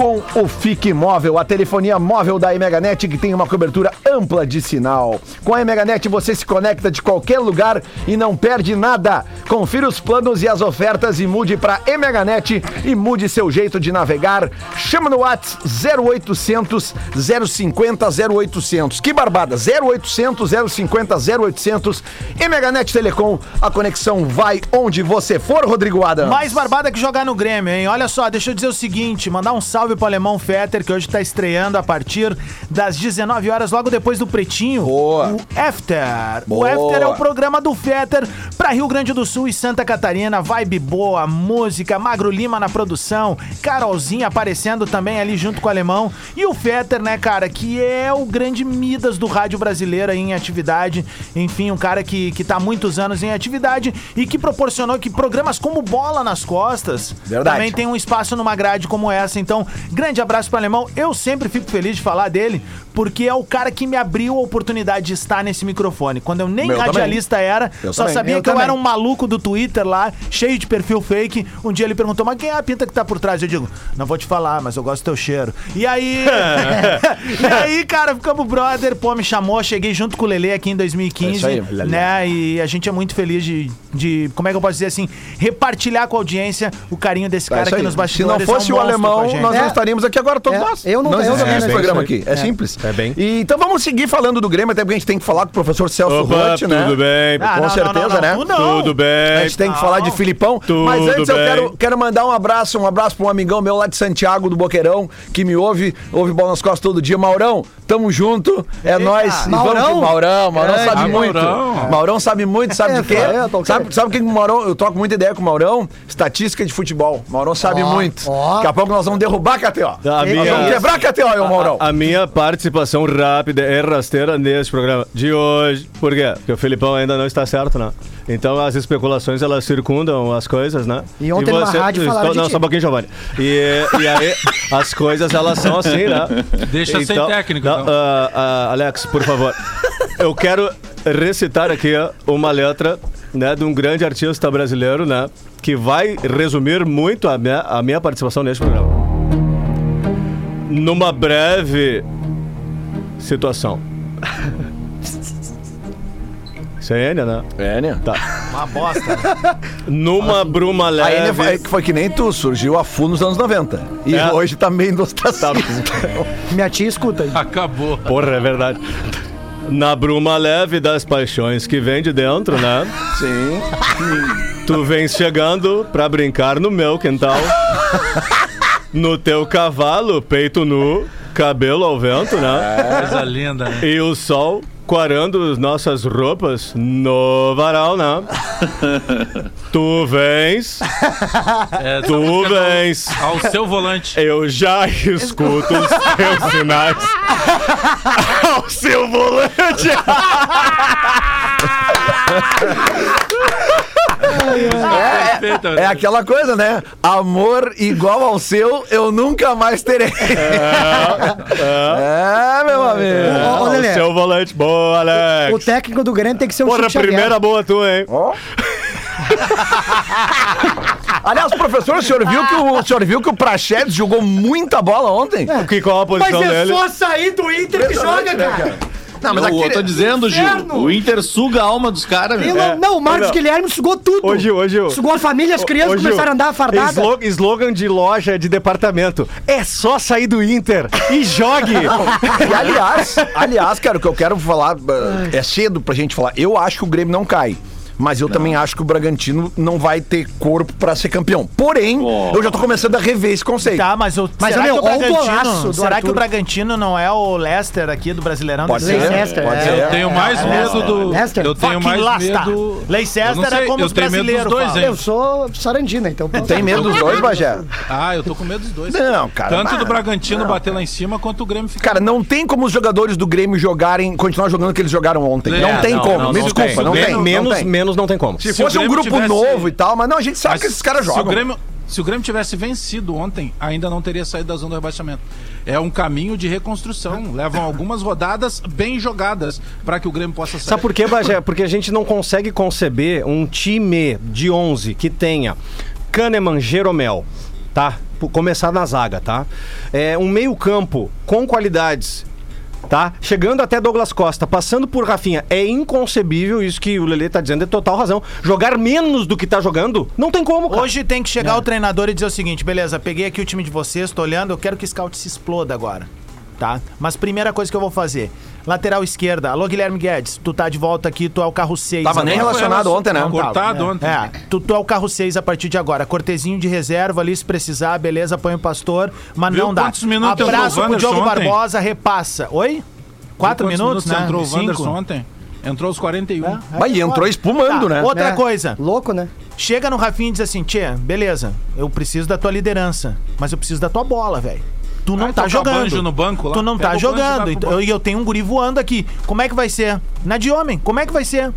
com o Fique Móvel, a telefonia móvel da Emaganet que tem uma cobertura ampla de sinal. Com a Emaganet você se conecta de qualquer lugar e não perde nada. Confira os planos e as ofertas e mude para Emaganet e mude seu jeito de navegar. Chama no WhatsApp 0800 050 0800. Que barbada! 0800 050 0800. Emaganet Telecom, a conexão vai onde você for, Rodrigo Adams. Mais barbada que jogar no Grêmio, hein? Olha só, deixa eu dizer o seguinte: mandar um salve pro alemão Fetter, que hoje tá estreando a partir das 19 horas, logo depois do Pretinho. Boa. O After. O Boa. After é o programa do Fetter pra Rio Grande do Sul e Santa Catarina. Vibe boa, música, Magro Lima na produção, Carolzinha aparecendo também ali junto com o alemão. E o Fetter, né, cara, que é o grande Midas do rádio brasileiro aí em atividade. Enfim, um cara que, que tá há muitos anos em atividade e que proporcionou que programas como Bola nas Costas Verdade. também tem um espaço numa grade como essa. Então, grande abraço pro alemão. Eu sempre fico feliz de falar dele, porque é o cara que me abriu a oportunidade de estar nesse microfone. Quando eu nem Meu radialista era, Eu só também. sabia Eu que eu também. era um maluco do Twitter lá, cheio de perfil fake. Um dia ele perguntou, mas quem é a pinta que tá por trás? Eu digo, não vou te falar, mas eu gosto do teu cheiro. E aí. (laughs) (laughs) e aí, cara, ficamos brother, pô, me chamou, cheguei junto com o Lele aqui em 2015. É isso aí, né? E a gente é muito feliz de, de, como é que eu posso dizer assim, repartilhar com a audiência o carinho desse É cara isso aqui nos Se não bastidores. fosse é um o alemão, nós não É. estaríamos aqui agora todos É, nós. eu não- eu existiria não- é, programa isso aí. aqui. É, É. simples. É bem. E, então vamos seguir falando do Grêmio, até porque a gente tem que falar com o professor Celso Opa, Rotti, né? tudo bem. Com Ah, não, não, certeza, não, não, né? não. Tudo bem. A gente tem que Não. falar de Filipão. Mas Tudo antes eu bem. quero, quero mandar um abraço, um abraço pra um amigão meu lá de Santiago do Boqueirão, que me ouve, ouve bola nas costas todo dia. Maurão, tamo junto, é nóis. E Maurão? vamos que- Maurão, Maurão Grande. sabe muito. Maurão. Maurão sabe muito, sabe É, de quê? é, eu tô sabe, sabe o que que o Maurão, eu troco muita ideia com o Maurão? Estatística de futebol. Maurão sabe Ó, muito. ó. Daqui a pouco nós vamos derrubar a KTO. A Nós minha- vamos quebrar a KTO, eu, Maurão. A, a minha participação rápida e rasteira neste programa de hoje. Por quê? Porque o Felipão ainda não está certo, né? Então as especulações elas circundam as coisas, né? E ontem numa rádio falaram de Não, ti. só um pouquinho, Giovanni. E, e aí as coisas elas são assim, né? Deixa sem técnico, não, então. ah, ah, Alex, por favor. Eu quero recitar aqui uma letra né, de um grande artista brasileiro, né? Que vai resumir muito a minha, a minha participação neste programa. Numa breve situação. Isso é Enya, né? É, Enya. Tá. Uma bosta. Numa bruma A leve. Enya foi, foi que nem tu, surgiu a FU nos anos 90. E É. hoje tá meio no ostracismo. Minha tia escuta aí. Acabou. Porra, é verdade. Na bruma leve das paixões que vem de dentro, né? Sim. Tu vens chegando pra brincar no meu quintal. No teu cavalo, peito nu, cabelo ao vento, né? Coisa linda, né? E o sol quarando nossas roupas no varal, né? (laughs) tu vens, (laughs) É, tu do- vens. Ao seu volante. Eu já escuto os teus (laughs) sinais ao seu volante. É, é aquela coisa, né? Amor igual ao seu, eu nunca mais terei. É, meu amigo. Ô, ô, Lelê. o seu volante, boa, Alex. O técnico do Grêmio tem que ser um Porra, Chico Xavier. primeira boa tu, hein? (laughs) Aliás, professor, o senhor viu que o, o senhor viu que o Prachedes jogou muita bola ontem? Que, qual a Mas posição é dele? só sair do Inter que joga, cara. Não, mas eu, eu aquele- tô dizendo, Gil, Inferno. o Inter suga a alma dos caras. Pelo- Não, o Marcos Não. Guilherme sugou tudo. Hoje, hoje. Sugou a família, as crianças Gil, começaram a andar fardadas. Slo- slogan de loja de departamento. É só sair do Inter e jogue. (laughs) E aliás, aliás, cara, o que eu quero falar uh, é cedo pra gente falar. Eu acho que o Grêmio não cai. Mas eu também acho que o Bragantino não vai ter corpo pra ser campeão. Porém, eu já tô começando a rever esse conceito. Tá, mas o, Mas, será, meu, que o ó o golaço Bragantino, do será que o Bragantino não é o Leicester aqui do Brasileirão? Pode ser? Leicester, pode é. ser. Eu tenho mais medo do. Leicester? Eu tenho mais Leicester. medo. Leicester não é como eu os tenho medo dos brasileiros? Eu sou sarandina, então. Tem medo dos dois, Bagé? Ah, eu tô com medo dos dois. Não, cara, Tanto do Bragantino não. bater lá em cima, quanto o Grêmio ficar. Cara, não tem como os jogadores do Grêmio jogarem, continuar jogando o que eles jogaram ontem. É, não tem não, como. não, Me não desculpa, tem. não tem. não menos, tem. Menos não tem como. Se Se fosse um grupo tivesse- novo e tal, mas não, a gente sabe Mas que esses caras Se o, jogam. Grêmio, se o Grêmio tivesse vencido ontem, ainda não teria saído da zona do rebaixamento. É um caminho de reconstrução. Levam algumas rodadas bem jogadas para que o Grêmio possa sair. Sabe por quê, Bagé? Porque a gente não consegue conceber um time de 11 que tenha Kahneman, Jeromel, tá? Por Começar na zaga, tá? É um meio campo com qualidades, tá? Chegando até Douglas Costa, passando por Rafinha. É inconcebível isso que o Lelê tá dizendo, é total razão. Jogar menos do que tá jogando, não tem como, cara. Hoje tem que chegar o treinador e dizer o seguinte: beleza, peguei aqui o time de vocês, tô olhando, eu quero que o scout se exploda agora. Tá? Mas primeira coisa que eu vou fazer: lateral esquerda. Alô, Guilherme Guedes, tu tá de volta aqui, tu é o carro 6. Tava nem relacionado ontem, né? Não tava. Cortado ontem. É, tu, tu é o carro 6 a partir de agora. Cortezinho de reserva ali, se precisar, beleza, põe o pastor, mas Viu não dá. quantos minutos Abraço pro Diogo ontem? Barbosa, repassa. Oi? Quatro Quantos minutos, né? entrou o Cinco. Wanderson ontem? Entrou aos 41. Mas entrou espumando, Tá, né? Outra É. coisa. Louco, né? Chega no Rafinha e diz assim, Tchê, beleza, eu preciso da tua liderança, mas eu preciso da tua bola, velho. Tu não Vai tá tocar jogando. no banco lá? Tu não Pega tá e jogando. Então. E eu tenho um guri voando aqui. Como é que vai ser? Na de homem, como é que vai ser?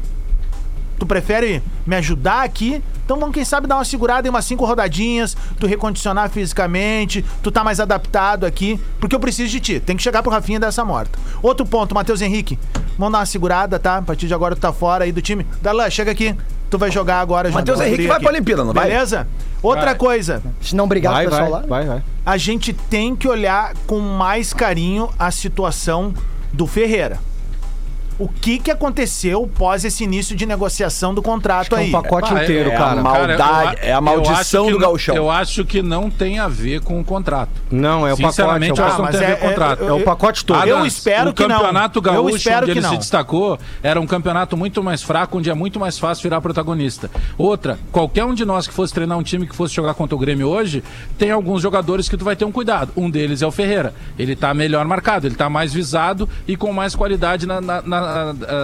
Tu prefere me ajudar aqui? Então vamos, quem sabe, dar uma segurada em umas cinco rodadinhas, tu recondicionar fisicamente, tu tá mais adaptado aqui, porque eu preciso de ti. Tem que chegar pro Rafinha dessa morta. Outro ponto, Matheus Henrique. Vamos dar uma segurada, tá? A partir de agora tu tá fora aí do time. Darlan, chega aqui. Tu vai jogar agora, Matheus. Henrique vai aqui. pra Olimpíada, não vai? Beleza? Outra Vai. coisa. Se não brigar Vai, com o vai, pessoal lá. vai, vai. A gente tem que olhar com mais carinho a situação do Ferreira. O que que aconteceu pós esse início de negociação do contrato aí. É a maldade, é a maldição do gauchão. Eu acho que não tem a ver com o contrato. Não, é o pacote, é o eu acho que não pacote. tem a ver com o É, é, contrato. é o pacote todo. Eu espero o que não. campeonato Eu gaúcho, espero onde que ele não. se destacou, era um campeonato muito mais fraco, onde é muito mais fácil virar protagonista. Outra, qualquer um de nós que fosse treinar um time que fosse jogar contra o Grêmio hoje, tem alguns jogadores que tu vai ter um cuidado. Um deles é o Ferreira. Ele tá melhor marcado, ele tá mais visado e com mais qualidade na, na, na,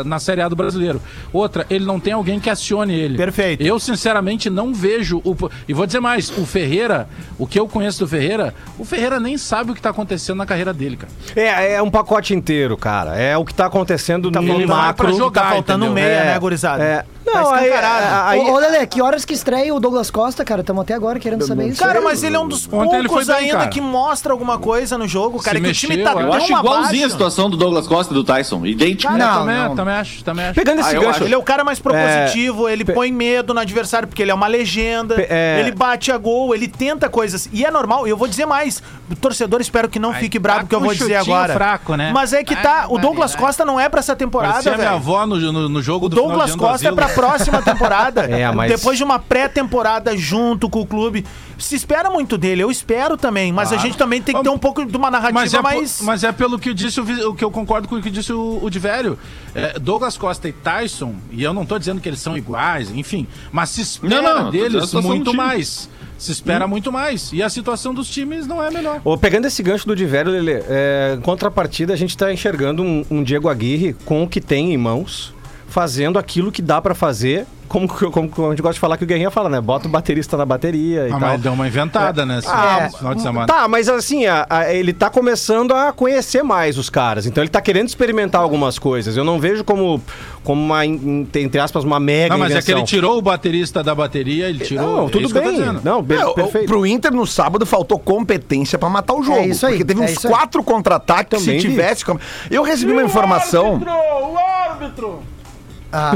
na Série A do brasileiro. Outra, ele não tem alguém que acione ele. Perfeito. Eu, sinceramente, não vejo. O... E vou dizer mais: o Ferreira, o que eu conheço do Ferreira, o Ferreira nem sabe o que tá acontecendo na carreira dele, cara. É, é um pacote inteiro, cara. É o que tá acontecendo no faltando macro. pra jogar, Tá faltando um entendeu? meia, É, né, gurizada? é. Tá Não, aí, escancarado. aí, Ô, Lelê, que horas que estreia o Douglas Costa, cara? Estamos até agora querendo saber isso. Cara, mas ele é um dos Ontem ele poucos foi bem, ainda cara. que mostra alguma coisa no jogo, cara. Se que o time mexeu, tá eu tão Eu acho igualzinha a abaixo. situação do Douglas Costa e do Tyson. Idêntico. Cara, Não, também, não. também acho, também acho. Pegando esse Ah, eu gancho. acho. Ele é o cara mais propositivo, ele põe medo no adversário porque ele é uma legenda, Pe- é. ele bate a gol, ele tenta coisas. E é normal, e eu vou dizer mais, o torcedor espero que não Ai, fique tá bravo que eu vou um dizer chutinho agora. fraco, né? Mas é que tá, o Douglas Costa não é pra essa temporada, Parecia minha velho. avó no, no, no jogo O do final Douglas de ano do Costa é asilo. pra próxima temporada. (laughs) É, mas- Depois de uma pré-temporada junto com o clube. Se espera muito dele, eu espero também. Mas a gente também tem que ter um pouco de uma narrativa Mas é, mais. mas é pelo que disse o, que eu concordo com o que disse o, o Divério. É, Douglas Costa e Tyson, e eu não tô dizendo que eles são iguais, enfim, mas se espera Não, não, deles muito mais. Se espera muito mais. E a situação dos times não é melhor. Ô, pegando esse gancho do Divério, Lelê, é, em contrapartida, a gente tá enxergando um, um Diego Aguirre com o que tem em mãos, fazendo aquilo que dá pra fazer. Como, como, como a gente gosta de falar que o Guerrinha fala, né? Bota o baterista na bateria e Ah, tal. mas deu uma inventada, né? esse Ah, final de semana. Tá, mas assim, a- a- ele tá começando a conhecer mais os caras. Então ele tá querendo experimentar algumas coisas. Eu não vejo como, como uma, entre aspas, uma mega Não, mas é que invenção. ele tirou o baterista da bateria, ele tirou. Não, é tudo tô bem. Não, be- É, o- perfeito. pro Inter no sábado faltou competência pra matar o jogo. É isso aí, Porque teve é uns quatro contra-ataques. Se vi. tivesse. Eu recebi uma informação. o árbitro!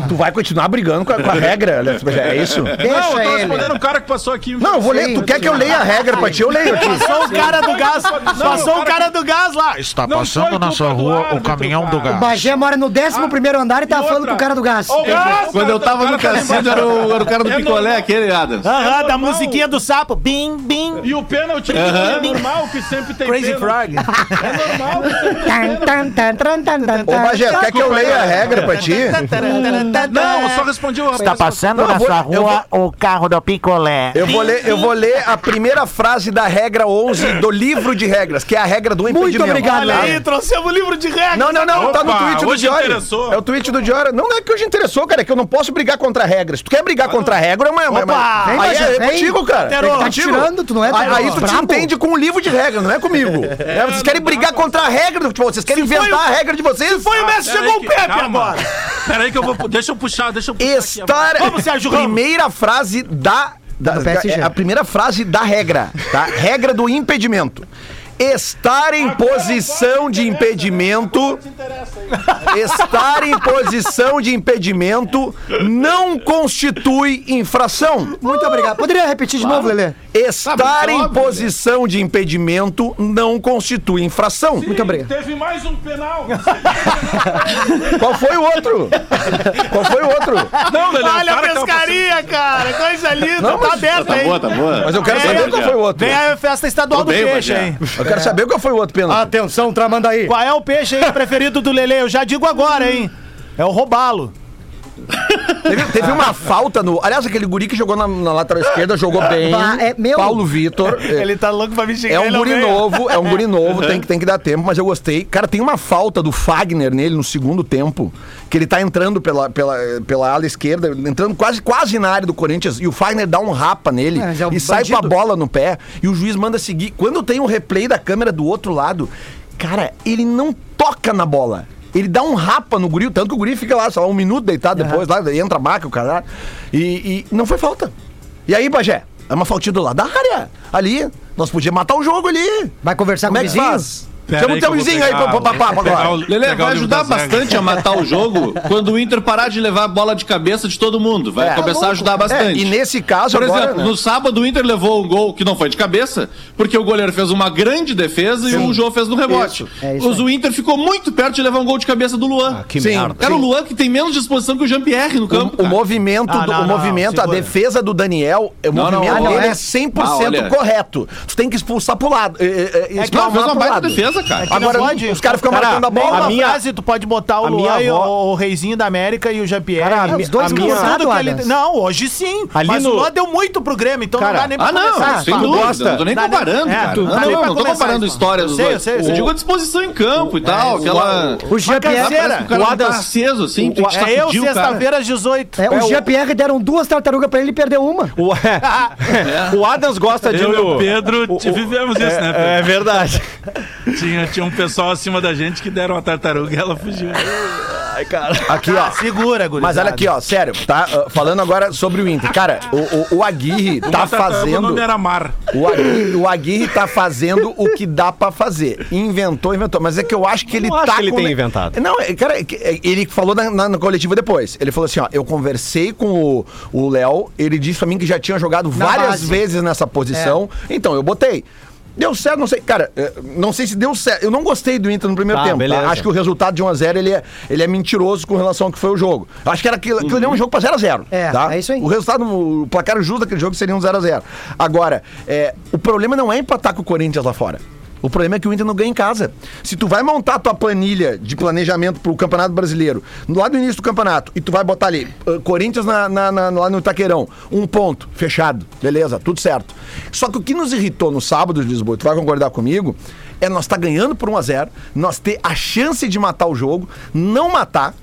Tu vai continuar brigando com a, com a regra, (laughs) Bagé, é isso? não, eu Deixa tô ele. respondendo um cara que passou aqui. Não, eu vou ler. Tu quer que eu leia a regra pra ti? Eu leio aqui. Passou o cara do gás. Passou o cara do gás lá. Está passando na sua rua o caminhão do O Bagé mora no 11 primeiro andar e tá e falando com o cara do gás. Quando eu tava no cassino, era o, era o cara do É picolé, normal. aquele, Adams. Aham, da normal. musiquinha do sapo. Bim, bim. E o pênalti é normal que sempre tem Crazy. Frog. É normal (laughs) Ô. Bagé, quer que eu leia a regra pra ti? Não, eu só respondi o Está passando Não, na vou- sua rua o carro do picolé. Eu vou, ler, eu vou ler a primeira frase da regra 11 do livro de regras, que é a regra do impedimento. obrigado, Olha aí, trouxemos o livro de regras. Não, não, não, tá no Opa, tweet do hoje Diário. interessou. É o tweet do Diário. Não, não é que hoje interessou, cara, é que eu não posso brigar contra regras. Tu quer brigar contra a regra, mas, mas, Opa! mas Vem, aí é, vem. contigo, cara. Terô. É Tá contigo. tirando, tu não é, Aí, Terô? aí tu te entende com o livro de regras, não é comigo. (laughs) É, vocês querem brigar contra a regra do futebol, vocês querem inventar a regra de vocês. Foi o Messi, chegou o Pepe agora. Peraí que eu vou. Deixa eu puxar, deixa eu puxar. aqui Estar. Vamos, Sérgio Ramos. Primeira frase da. da, do da- PSG. é a primeira frase da regra, tá? Regra do impedimento. Estar em posição de impedimento. Estar em posição de impedimento não constitui infração. Muito obrigado. Poderia repetir de novo, Lelê? Estar em posição de impedimento não constitui infração. Muito obrigado. Teve mais um penal. (laughs) Qual foi o outro? Qual foi o outro? Não, Lelê, Olha a pescaria, cara. Coisa linda. Não, tá aberto Tá aí. boa, tá boa. Mas eu quero Vem saber qual foi o outro. Vem a festa estadual Tô do bem, peixe aí. Eu quero saber qual foi o outro pênalti. Atenção, tramando aí. Qual é o peixe aí preferido do Lele? Eu já digo agora, hein? É o robalo. Teve, teve uma falta no. Aliás, aquele guri que jogou na, na lateral esquerda jogou bem. Bah, é meu. Paulo Vitor. É, (laughs) Ele tá louco pra me xingar. é um guri novo, é um guri novo, tem que, tem que dar tempo, mas eu gostei. Cara, tem uma falta do Fagner nele no segundo tempo, que ele tá entrando pela, pela, pela ala esquerda, entrando quase, quase na área do Corinthians, e o Fagner dá um rapa nele É, é um e sai com a bandido. bola no pé, e o juiz manda seguir. Quando tem o replay da câmera do outro lado, cara, ele não toca na bola. Ele dá um rapa no guri, tanto que o guri fica lá, sei lá, um minuto deitado depois, lá, entra a maca, o cara. E, e não foi falta. E aí, Bagé? É uma faltinha do lado da área. Ali, nós podíamos matar o jogo ali. Vai conversar Como com o é que vizinho? faz? Pera Chama o teu vizinho aí pro papo agora. Lele, vai ajudar bastante a matar o jogo quando o Inter parar de levar a bola de cabeça de todo mundo. Vai É. começar a ajudar É, bastante. e nesse caso Por agora, exemplo, né? no sábado o Inter levou um gol que não foi de cabeça, porque o goleiro fez uma grande defesa e o Jô fez no rebote. Isso, é o Inter ficou muito perto de levar um gol de cabeça do Luan. que Sim, merda. Cara, o Luan que tem menos disposição que o Jean-Pierre no campo. O, o movimento, Ah, do- não, o não, movimento a segura. defesa do Daniel, o Não, não, movimento não, dele é. é 100% Ah, correto. Tu tem que expulsar pro lado. É, é, é, que expulsar Não, fez uma baita defesa, cara. É Agora pode. os caras ficam Cara, marcando a bola. a minha- frase tu pode botar o Luan e avó- o Reizinho da América e o Jean-Pierre. Cara, Os dois que ele-. Não, hoje sim. Ali mas no- o Luan deu muito pro Grêmio, então Cara, não dá nem pra Ah, não, começar. sem dúvida. gosta? Não tô nem comparando, é, cara. tu- Não, dá não, não, tô comparando história Eu dos dois. eu digo a disposição em campo e tal. o- aquela. O Jean-Pierre. Que o tá Adams- aceso, assim. É eu, sexta-feira, às 18. É, É, o Jean-Pierre deram duas tartarugas pra ele e perdeu uma. O, (laughs) é, Adams gosta de. Eu e o Pedro vivemos isso, né? É, é verdade. Tinha, tinha um pessoal acima da gente que deram uma tartaruga e ela fugiu. Ai, cara. Aqui, ó. Segura, gurizada. Mas olha aqui, ó, sério, tá? Ah, falando agora sobre o Inter. Cara, o, o, o Aguirre tá Uma O fazendo. nome era Mar. O Aguirre, o Aguirre tá fazendo o que dá pra fazer. Inventou, inventou. Mas é que eu acho que ele não acho tá. que ele com- tenha inventado. Não, é, cara, é que- é, ele falou na, na, na coletiva depois. Ele falou assim: ó, eu conversei com o- o Léo, ele disse pra mim que já tinha jogado Na várias base. vezes nessa posição. Então eu botei. Deu certo, não sei. Cara, é, não sei se deu certo. Eu não gostei do Inter no primeiro Tá, tempo. tá? Acho que o resultado de 1x0 ele é, ele é mentiroso com relação ao que foi o jogo. Acho que era aquilo, aquilo ali é um jogo pra 0x0. É, tá? é isso aí. O resultado, o placar justo daquele jogo seria um 0x0. Agora, é, o problema não é empatar com o Corinthians lá fora. O problema é que o Inter não ganha em casa. Se tu vai montar a tua planilha de planejamento pro Campeonato Brasileiro, lá no início do campeonato, e tu vai botar ali, uh, Corinthians na, na- na- lá no Itaqueirão, um ponto, fechado, beleza, tudo certo. Só que o que nos irritou no sábado de Lisboa, tu vai concordar comigo, é nós estar ganhando por 1x0, nós ter a chance de matar o jogo, não matar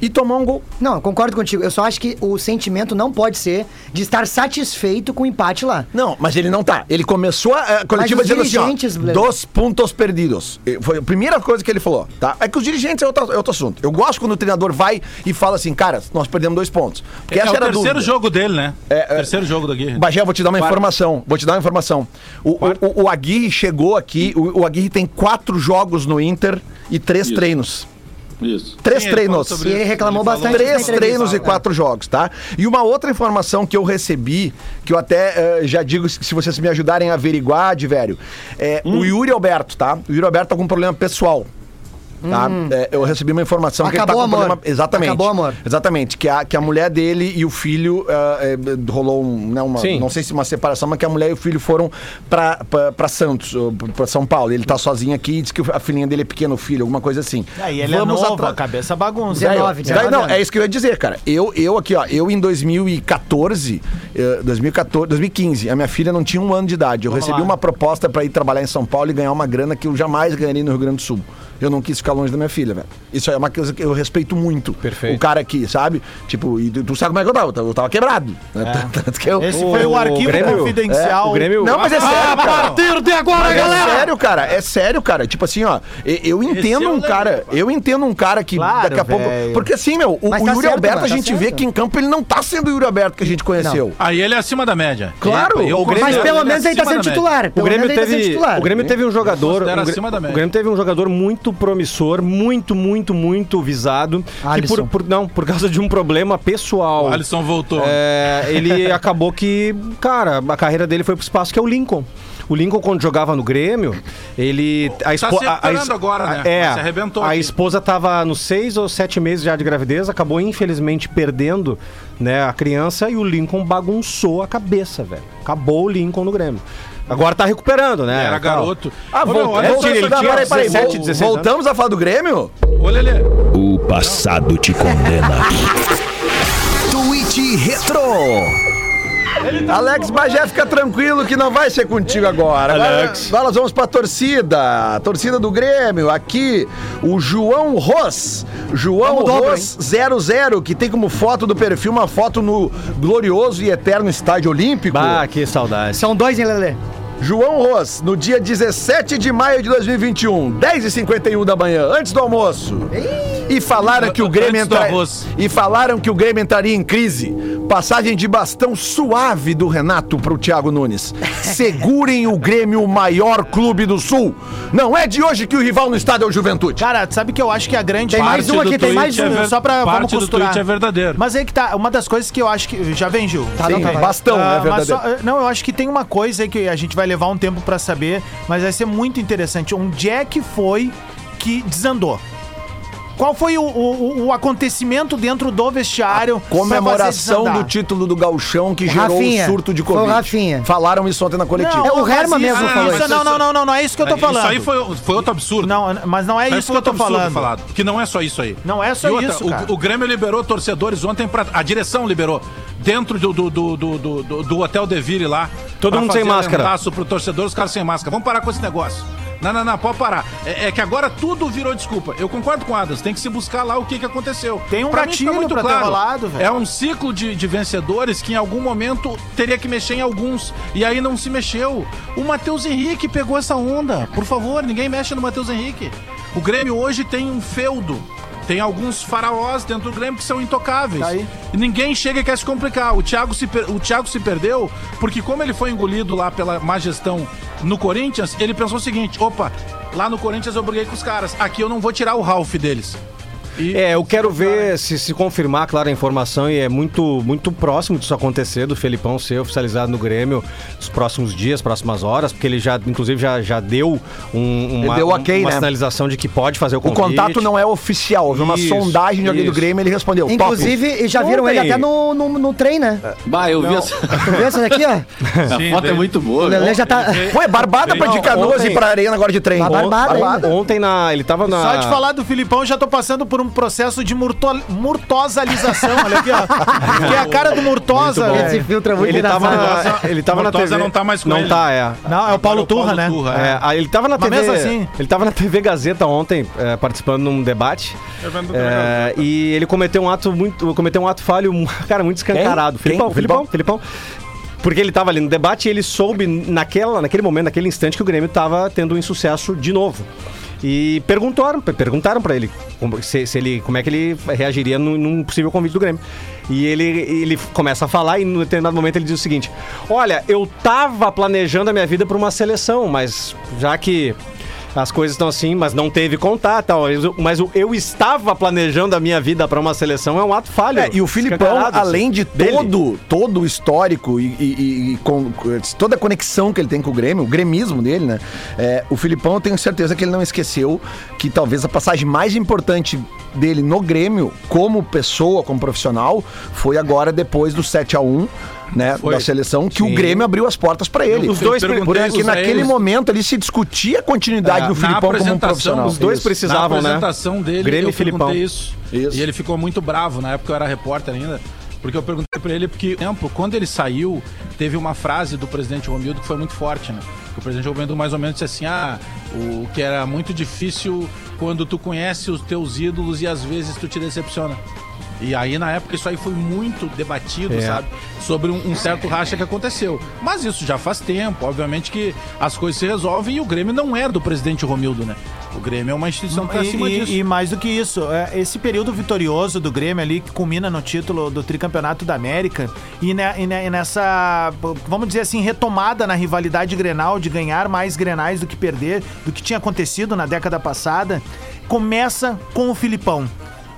e tomar um gol. Não, eu concordo contigo. Eu só acho que o sentimento não pode ser de estar satisfeito com o empate lá. Não, mas ele não tá. Ele começou a, a coletiva dizendo assim, dirigentes, ó, dos pontos perdidos. Foi a primeira coisa que ele falou, tá? É que os dirigentes é outro, é outro assunto. Eu gosto quando o treinador vai e fala assim, cara, nós perdemos dois pontos. Porque É, essa o era a terceiro dúvida. jogo dele, né? É, é. terceiro jogo do Aguirre. Bagé, eu vou te dar uma Quarto. informação. Vou te dar uma informação. O, o, o- o Aguirre chegou aqui, o, o Aguirre tem quatro jogos no Inter e três Isso. treinos. Isso. Três Sim, ele treinos. E ele isso. reclamou falou. bastante. Três treinos e É. quatro jogos, tá? E uma outra informação que eu recebi, que eu até eh, já digo, se vocês me ajudarem a averiguar, de velho, é Hum. o Yuri Alberto, tá? O Yuri Alberto tá com um problema pessoal. Tá? É, eu recebi uma informação que ele tá Hum. Acabou com amor. problema. Exatamente. Acabou amor. Exatamente. Que a, que a mulher dele e o filho eh, rolou um, né, uma. Sim. Não sei se uma separação, mas que a mulher e o filho foram pra, pra, pra Santos, pra São Paulo. Ele tá sozinho aqui e diz que a filhinha dele é pequeno, o filho, alguma coisa assim. Aí ele é Vamos novo, atra- a cabeça bagunça. 19, Daí, 19 não, é isso que eu ia dizer, cara. Eu, eu aqui, ó, eu em 2014, eh, 2014, 2015, a minha filha não tinha um ano de idade. Eu Vamos recebi lá. uma proposta pra ir trabalhar em São Paulo e ganhar uma grana que eu jamais ganharia no Rio Grande do Sul. Eu não quis ficar longe da minha filha, velho. Isso é uma coisa que eu respeito muito. Perfeito. O cara aqui, sabe? Tipo, e tu, sabe como é que eu tava? Eu tava- quebrado. (laughs) né? Tanto que eu- Esse foi o arquivo Grêmio- confidencial. o Grêmio- Não, mas é sério, Ah, cara. partir de agora, Mas galera! É sério, cara. É sério, cara. Tipo assim, ó. Eu entendo é o um cara. Eu entendo um cara que Claro, daqui a pouco. velho. Porque assim, meu, o, Mas o tá Yuri certo, Alberto, mano, a tá gente vê certo. que em campo ele não tá sendo o Yuri Alberto que a gente conheceu. Aí ele é acima da média. Claro, Eu o Grêmio- Mas pelo ele menos ele tá sendo titular. O Grêmio, menos ele tá sendo teve, titular. o Grêmio teve um jogador. considero O Grê- acima da média. o Grêmio teve um jogador muito promissor, muito, muito, muito visado. Que Alisson. por, por- não, por causa de um problema pessoal. O Alisson voltou. É, ele (laughs) acabou que, cara, a carreira dele foi pro espaço, que é o Lincoln. O Lincoln, quando jogava no Grêmio, ele. A Tá espo- se a- a agora, né? É. Se arrebentou A aqui. esposa tava nos seis ou sete meses já de gravidez, acabou infelizmente perdendo né, a criança e o Lincoln bagunçou a cabeça, velho. Acabou o Lincoln no Grêmio. Agora tá recuperando, né? Era garoto. Ah, meu, voltamos, olha só, ele voltamos, tinha peraí, peraí, 17, vol- 16 anos. voltamos a falar do Grêmio? Ô, Lelê. O passado te condena. (laughs) Tweet Retro. Alex Bagé, fica tranquilo que não vai ser contigo agora. Alex. Agora nós vamos pra torcida. A torcida do Grêmio. Aqui, o João Ros. João Vamos Ros 00, que tem como foto do perfil uma foto no glorioso e eterno estádio olímpico. Bah, que saudade. São dois, hein, Lelê? João Ros, no dia 17 de maio de 2021, 10h51 da manhã, antes do almoço. E falaram que o Grêmio Antes do entra... E falaram que o Grêmio entraria em crise Passagem de bastão suave do Renato pro Thiago Nunes. (laughs) Segurem o Grêmio, o maior clube do Sul. Não é de hoje que o rival no estádio é o Juventude. Cara, sabe que eu acho que a grande Tem mais um aqui, tem mais um. Só pra Parte vamos do costurar. tweet é verdadeiro. Mas aí que tá, uma das coisas que eu acho que. Já vem, Gil. Tá, não, tá, vai. bastão, Ah, é mas verdadeiro. só- não, eu acho que tem uma coisa aí que a gente vai levar um tempo pra saber, mas vai ser muito interessante. Onde é que foi que desandou? Qual foi o, o- o acontecimento dentro do vestiário? fazer Comemoração do título do Gauchão que gerou Rafinha. um surto de Foi o Covid. Rafinha. Falaram isso ontem na coletiva. É, o Herman isso- mesmo ah, falou isso- isso. Não, não, não, não, não é isso que eu tô falando. Isso aí foi, foi outro absurdo. Não, mas não é Mas isso que eu tô outro absurdo falando. Que não é só isso aí. Não é só E outra, isso, o- cara. O, Grêmio liberou torcedores ontem pra. A direção liberou. Dentro do, do, do, do, do, do- Hotel Deville lá. Todo mundo sem máscara. abraço pro torcedor, os caras sem máscara. Vamos parar com esse negócio. Não, não, não, pode parar. É, é que agora tudo virou desculpa. Eu concordo com o Adams, tem que se buscar lá o que, que aconteceu. Tem um Pra mim gatilho pra ter rolado, velho. É um ciclo de, de vencedores que em algum momento teria que mexer em alguns. E aí não se mexeu. O Matheus Henrique pegou essa onda. Por favor, ninguém mexe no Matheus Henrique. O Grêmio hoje tem um feudo. Tem alguns faraós dentro do Grêmio que são intocáveis. Tá aí. E ninguém chega e quer se complicar. O Thiago se, per- o Thiago se perdeu porque, como ele foi engolido lá pela má gestão no Corinthians, ele pensou o seguinte: opa, lá no Corinthians eu briguei com os caras. Aqui eu não vou tirar o Ralph deles. E- É, eu quero ver se se confirmar, claro, a informação, e é muito, muito próximo disso acontecer, do Felipão ser oficializado no Grêmio nos próximos dias, próximas horas, porque ele já, inclusive, já, já deu um, uma, deu ok, uma né? sinalização de que pode fazer o O convite. contato não é oficial, houve uma Isso, sondagem de alguém do. Grêmio ele respondeu. Inclusive, e já viram ele até no, no, no trem, né? Bah, eu vi Não. essa. Tu viu essa daqui, ó? A (laughs) Sim, foto é bem- muito boa. O Lelê já tá. Topo. Foi barbada pra de canoas e pra arena agora de trem. Barbada ainda. Ontem na, ele tava na... Só de falar do Filipão, já tô passando por um processo de murto, murtosalização. Olha aqui, ó. Que é a cara do Murtosa. Esse filtro é muito Ele tava, na, ele tava na TV. não tá mais com Não ele. tá, é. Não, é o Paulo Turra, né? é. É, ele tava na Mas TV. mesmo assim- Ele tava na TV Gazeta ontem, é, participando num debate. Evento do É, e ele cometeu um ato muito. Cometeu um ato falho, (laughs) cara, muito escancarado. Quem? Filipão, Quem? Filipão, Filipão. Porque ele tava ali no debate e ele soube naquela, naquele momento, naquele instante, que o Grêmio tava tendo um insucesso de novo. E perguntaram, perguntaram para ele se, se ele como é que ele reagiria num, num possível convite do Grêmio. E ele, ele começa a falar e em determinado momento ele diz o seguinte: Olha, eu tava planejando a minha vida para uma seleção, mas já que as coisas estão assim, mas não teve contato, tal, mas eu- mas o eu estava planejando a minha vida para uma seleção é um ato falho. É, e o Filipão, assim, além de dele. todo, todo o histórico e, e- e- com toda a conexão que ele tem com o Grêmio, o gremismo dele, né? É, o Filipão, eu tenho certeza que ele não esqueceu que talvez a passagem mais importante dele no Grêmio, como pessoa, como profissional, foi agora depois do 7 a 1 né, Foi. da seleção, que Sim. o Grêmio abriu as portas pra ele. Os dois Porque perguntei naquele momento ali se discutia a continuidade É, do Filipão como um apresentação, profissional. os dois Isso. precisavam, na né? apresentação dele, Grêmio eu e Filipão. isso. Isso. E ele ficou muito bravo, na época eu era repórter ainda, porque eu perguntei pra ele, porque, por exemplo, quando ele saiu, teve uma frase do presidente Romildo que foi muito forte, né? Que o presidente Romildo mais ou menos disse assim, ah, o que era muito difícil quando tu conhece os teus ídolos e às vezes tu te decepciona. E aí, na época, isso aí foi muito debatido, É. sabe? Sobre um, um certo racha que aconteceu. Mas isso já faz tempo. Obviamente que as coisas se resolvem e o Grêmio não é do presidente Romildo, né? O Grêmio é uma instituição que tá acima E, disso. e- mais do que isso, é, esse período vitorioso do Grêmio ali, que culmina no título do tricampeonato da América, e, ne- e ne- e nessa, vamos dizer assim, retomada na rivalidade grenal, de ganhar mais grenais do que perder, do que tinha acontecido na década passada, começa com o Filipão,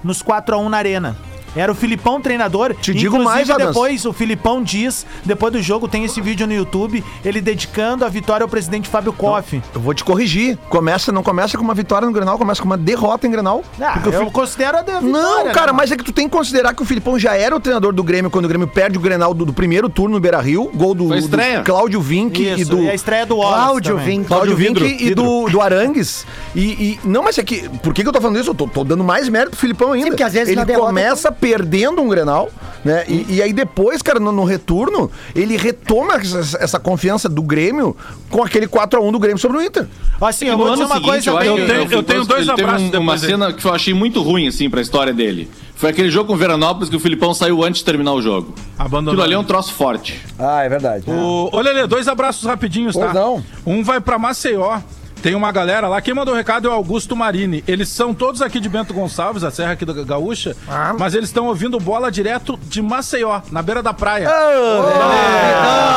nos 4 a 1 na Arena. Era o Filipão treinador. Te digo Inclusive, mais, Adams. depois o Filipão diz, depois do jogo tem esse vídeo no YouTube, ele dedicando a vitória ao presidente Fábio Koff. Eu vou te corrigir. Começa, não começa com uma vitória no Grenal, começa com uma derrota em Grenal. Ah, Porque o eu Fili- considero a vitória, Não, né, cara, mano? mas é que tu tem que considerar que o Filipão já era o treinador do Grêmio quando o Grêmio perde o Grenal do, do primeiro turno no Beira-Rio, gol do, do. Cláudio Vinck e do e a estreia do Wallace Cláudio. Vinck. Cláudio Vinck e do, do Arangues. E, e- não, mas é que por que, que eu tô falando isso? Eu tô, tô dando mais mérito pro Filipão ainda. Sim, porque às vezes ele derrota- começa perdendo um Grenal, né? E, e aí depois, cara, no, no retorno, ele retoma essa, essa confiança do Grêmio com aquele 4 a 1 do Grêmio sobre o Inter. Assim, eu vou dizer uma seguinte, coisa eu, Eu tenho- o eu tenho dois ele teve abraços um- uma cena que eu achei muito ruim, assim, pra história dele. Foi aquele jogo com o Veranópolis que o Filipão saiu antes de terminar o jogo. Abandonou. Aquilo ali é um troço forte. Ah, é verdade. O... Olha ali, dois abraços rapidinhos, tá? Pois não. Um vai pra Maceió. Tem uma galera lá, quem mandou o recado é o Augusto Marini. Eles são todos aqui de Bento Gonçalves, a serra aqui da Gaúcha, Ah. mas eles estão ouvindo bola direto de Maceió, na beira da praia. Ah,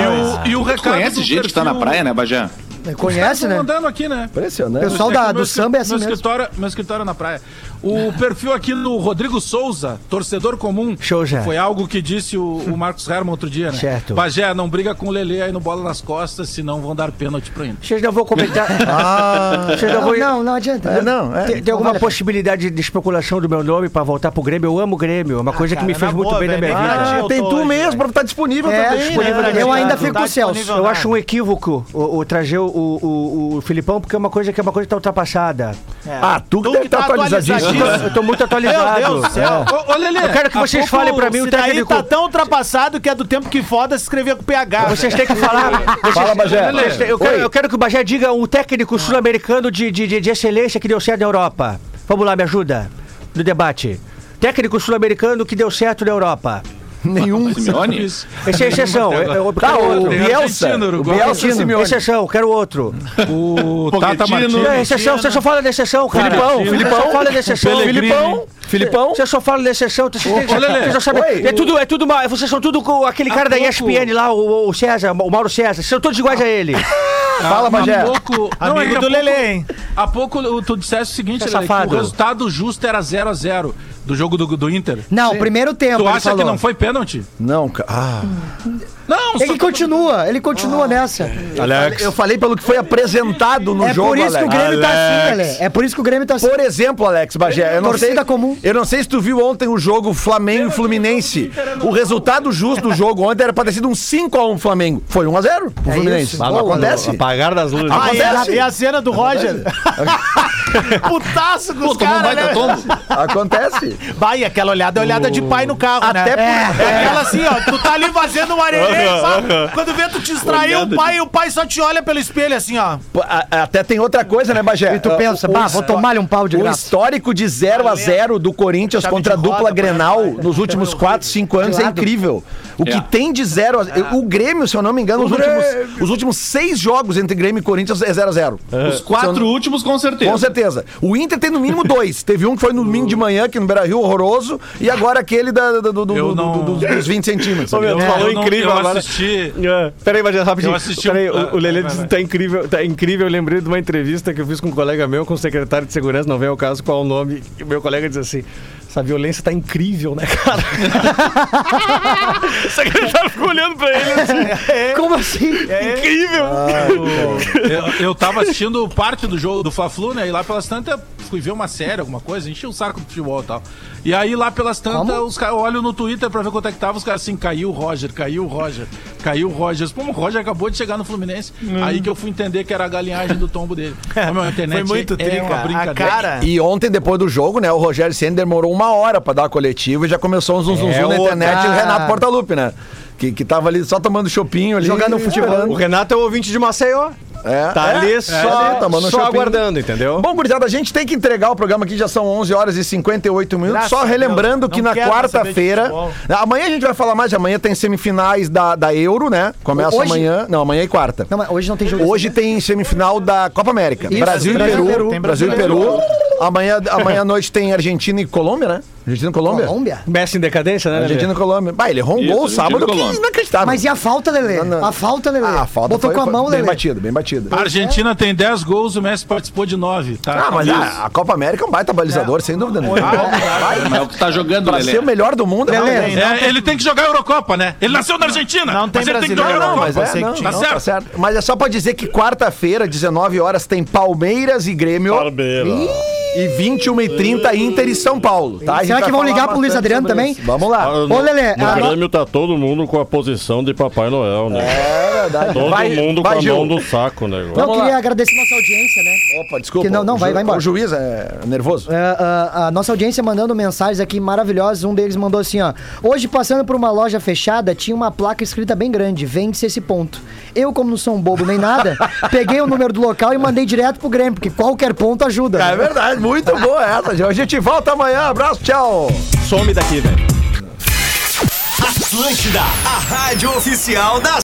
E o, e o recado Conhece gente que tá na perfil- praia, né, Bajé? Conhece, Estão né? mandando aqui, né? Impressionante. O pessoal da- do samba é assim meu mesmo. escritório, meu escritório é na praia. O (laughs) perfil aqui do Rodrigo Souza, torcedor comum. Souza. Foi algo que disse o, o Marcos Herman outro dia, né? Certo. Pajé, não briga com o Lele aí no bola nas costas, senão vão dar pênalti pro Inter. Vocês não vão comentar. (laughs) Ah, não Não, vão. não, não adianta. é, não, é. Tem, tem alguma vale possibilidade de especulação do meu nome pra voltar pro Grêmio? Eu amo o Grêmio. É uma coisa que cara, me fez muito boa, bem na minha vida. Ah, tem tu hoje, mesmo, pra estar disponível É, também. disponível né? Eu ainda fico tá com o Celso. disponível Eu acho um equívoco o, o trazer o, o, o Filipão, porque é uma coisa que é uma coisa que tá ultrapassada. É. Ah, tu que deve que tá estar atualizadíssimo. Eu tô, eu tô muito atualizado. Meu Deus do céu. Ô, ô Lelê, Eu quero que vocês falem pra mim o técnico. tá tão ultrapassado que é do tempo que foda se escrevia com PH. Vocês têm que falar. Vocês, Fala, Bagé. Eu quero, eu quero que o Bagé diga um técnico sul-americano de, de, de, de excelência que deu certo na Europa. Vamos lá, me ajuda no debate. Técnico sul-americano que deu certo na Europa. (laughs) Nenhum. Simeone? Esse é exceção. Eu, Tá, o Bielsa. O. Bielsa Exceção, Simeone. exceção, quero outro. O Tata. É, exceção, você só fala da exceção, cara. Filipão, Filipão. só fala da exceção. Filipão. Filipão. Você só fala da exceção. Oi. É tudo, é tudo mal. Vocês são tudo com aquele cara da ESPN lá, o, César, o Mauro César. Vocês são todos iguais a ele. Fala, pouco, não, é Amigo que do pouco- Lelê, hein? Há pouco o- tu disseste o seguinte, Tá Lelê, que o resultado justo era 0x0 do jogo do, do Inter. Não, primeiro tempo. Tu acha que falou. não foi pênalti? Não, cara. Ah. Não, Ele continua, ele continua nessa. Alex. Eu falei pelo que foi apresentado no é jogo, por isso que o Alex. Grêmio tá assim, Lelê. É por isso que o Grêmio tá assim. Por exemplo, Alex Bagé, eu não sei, Torcida comum. eu não sei se tu viu ontem o jogo Flamengo e Fluminense. O resultado justo do jogo ontem era pra ter sido um 5x1 Flamengo. Foi 1x0 pro É Fluminense. isso. Não Boa, acontece? Apagar das luzes. Ah, e a, Acontece. e a cena do Roger? (laughs) Putaço com os caras, né? Acontece. Vai, aquela olhada é olhada de pai no carro, Até né? por- É aquela assim, ó, tu tá ali fazendo um (laughs) arerê, sabe? Quando vê tu te distraiu, o pai, o pai só te olha pelo espelho assim, ó. Até tem outra coisa, né, Bagé? E tu pensa, bah, vou tomar-lhe um pau de O graça. histórico de 0 a 0 do Corinthians Chave contra a dupla Grenal pai. nos últimos 4, 5 anos é incrível. O que É. tem de 0 a 0. O Grêmio, se eu não me engano, os últimos, os últimos seis jogos entre Grêmio e Corinthians é 0 a 0 Os quatro últimos, com certeza. Com certeza. O Inter tem no mínimo dois. Teve um que foi no domingo de manhã, aqui no Beira Rio, horroroso, e agora aquele da, do, do- do- não- do- dos 20 centímetros. Ô, meu, tu falou incrível eu agora. Assisti- É. Peraí, mas rapidinho. Eu assisti Peraí, um- o, o Lelê vai, disse que tá incrível, tá incrível. Eu lembrei de uma entrevista que eu fiz com um colega meu, com o secretário de segurança, não vem ao caso qual o nome. E meu colega diz assim: essa violência tá incrível, né, cara? (laughs) o secretário ficou olhando pra ele assim. Como assim? Incrível! eu, eu tava assistindo parte do jogo do Fla-Flu, né? E lá pelas tantas fui ver uma série, alguma coisa, enchi o saco do futebol e tal. E aí lá pelas tantas, os caras olham no Twitter pra ver quanto é que tava, os caras assim, caiu o Roger, caiu o Roger, caiu o Roger. Pô, o Roger acabou de chegar no Fluminense. Aí que eu fui entender que era a galinhagem do tombo dele. (laughs) Ô, meu, a internet Foi muito é tri, uma cara. A brincadeira. cara... E ontem, depois do jogo, né, o Rogério Senna demorou uma hora pra dar a coletiva e já começou um zum zum É zum na internet e o cara. Renato Portaluppi, né? Que, que tava ali só tomando chopinho ali. Jogando futebol. O Renato é o ouvinte de Maceió. É, Tá é, ali é, só, tomando um só aguardando, entendeu? Bom, gurizada, a gente tem que entregar o programa aqui, já são 11 horas e 58 minutos. Graças Só relembrando Deus, que na quarta-feira. futebol. Amanhã a gente vai falar mais, amanhã tem semifinais da, da Euro, né? Começa Hoje? amanhã. Não, amanhã e quarta. Não, mas hoje não tem jogo. Hoje tem semifinal da Copa América. Isso, Brasil, Brasil e Peru. Peru. Brasil e Brasil e Peru. Amanhã, amanhã à noite tem Argentina e Colômbia, né? Argentina e Colômbia? Colômbia? Messi em decadência, né? Argentina e Colômbia. Bah, ele errou um Isso, gol Argentina sábado que Colômbia. inacreditável. Mas e a falta, não. A falta, Lelê. Ah, a falta Botou foi, com a mão, bem Lelê. batido, bem batido. A Argentina tem 10 gols, o Messi participou de 9, tá? Ah, mas a, a Copa América é um baita balizador, sem dúvida nenhuma. Mas é o que tá jogando, Pra Lelê. ser o melhor do mundo, Lelê, não, tem, não É, ele tem que jogar a Eurocopa, né? Ele nasceu na Argentina. Não tem mas ele tem que jogar a brasileiro, Eurocopa. é, tinha. Tá Tá certo? Mas é só pra dizer que quarta-feira, 19 horas, tem Palmeiras e Grêmio. E 21 e 30 Inter e São Paulo. Tá? Será que vão ligar pro Luiz Adriano também? isso. Vamos lá. Ô, Lelê, No a- Grêmio tá todo mundo com a posição de Papai Noel, né? É verdade. Todo Vai- mundo vai, com a Gil. mão no saco, né? Não, Vamos queria lá. agradecer nossa audiência, né? Opa, desculpa. Que não, não, O vai- vai embora. O juiz é nervoso. É, a, a nossa audiência mandando mensagens aqui maravilhosas. Um deles mandou assim, ó. Hoje, passando por uma loja fechada, tinha uma placa escrita bem grande. Vende-se esse ponto. Eu, como não sou um bobo nem nada, (laughs) peguei o número do local e mandei direto pro Grêmio, porque qualquer ponto ajuda. É verdade, muito boa essa. Gil. A gente volta amanhã. Abraço, tchau. Some daqui, velho. Atlântida, a rádio oficial da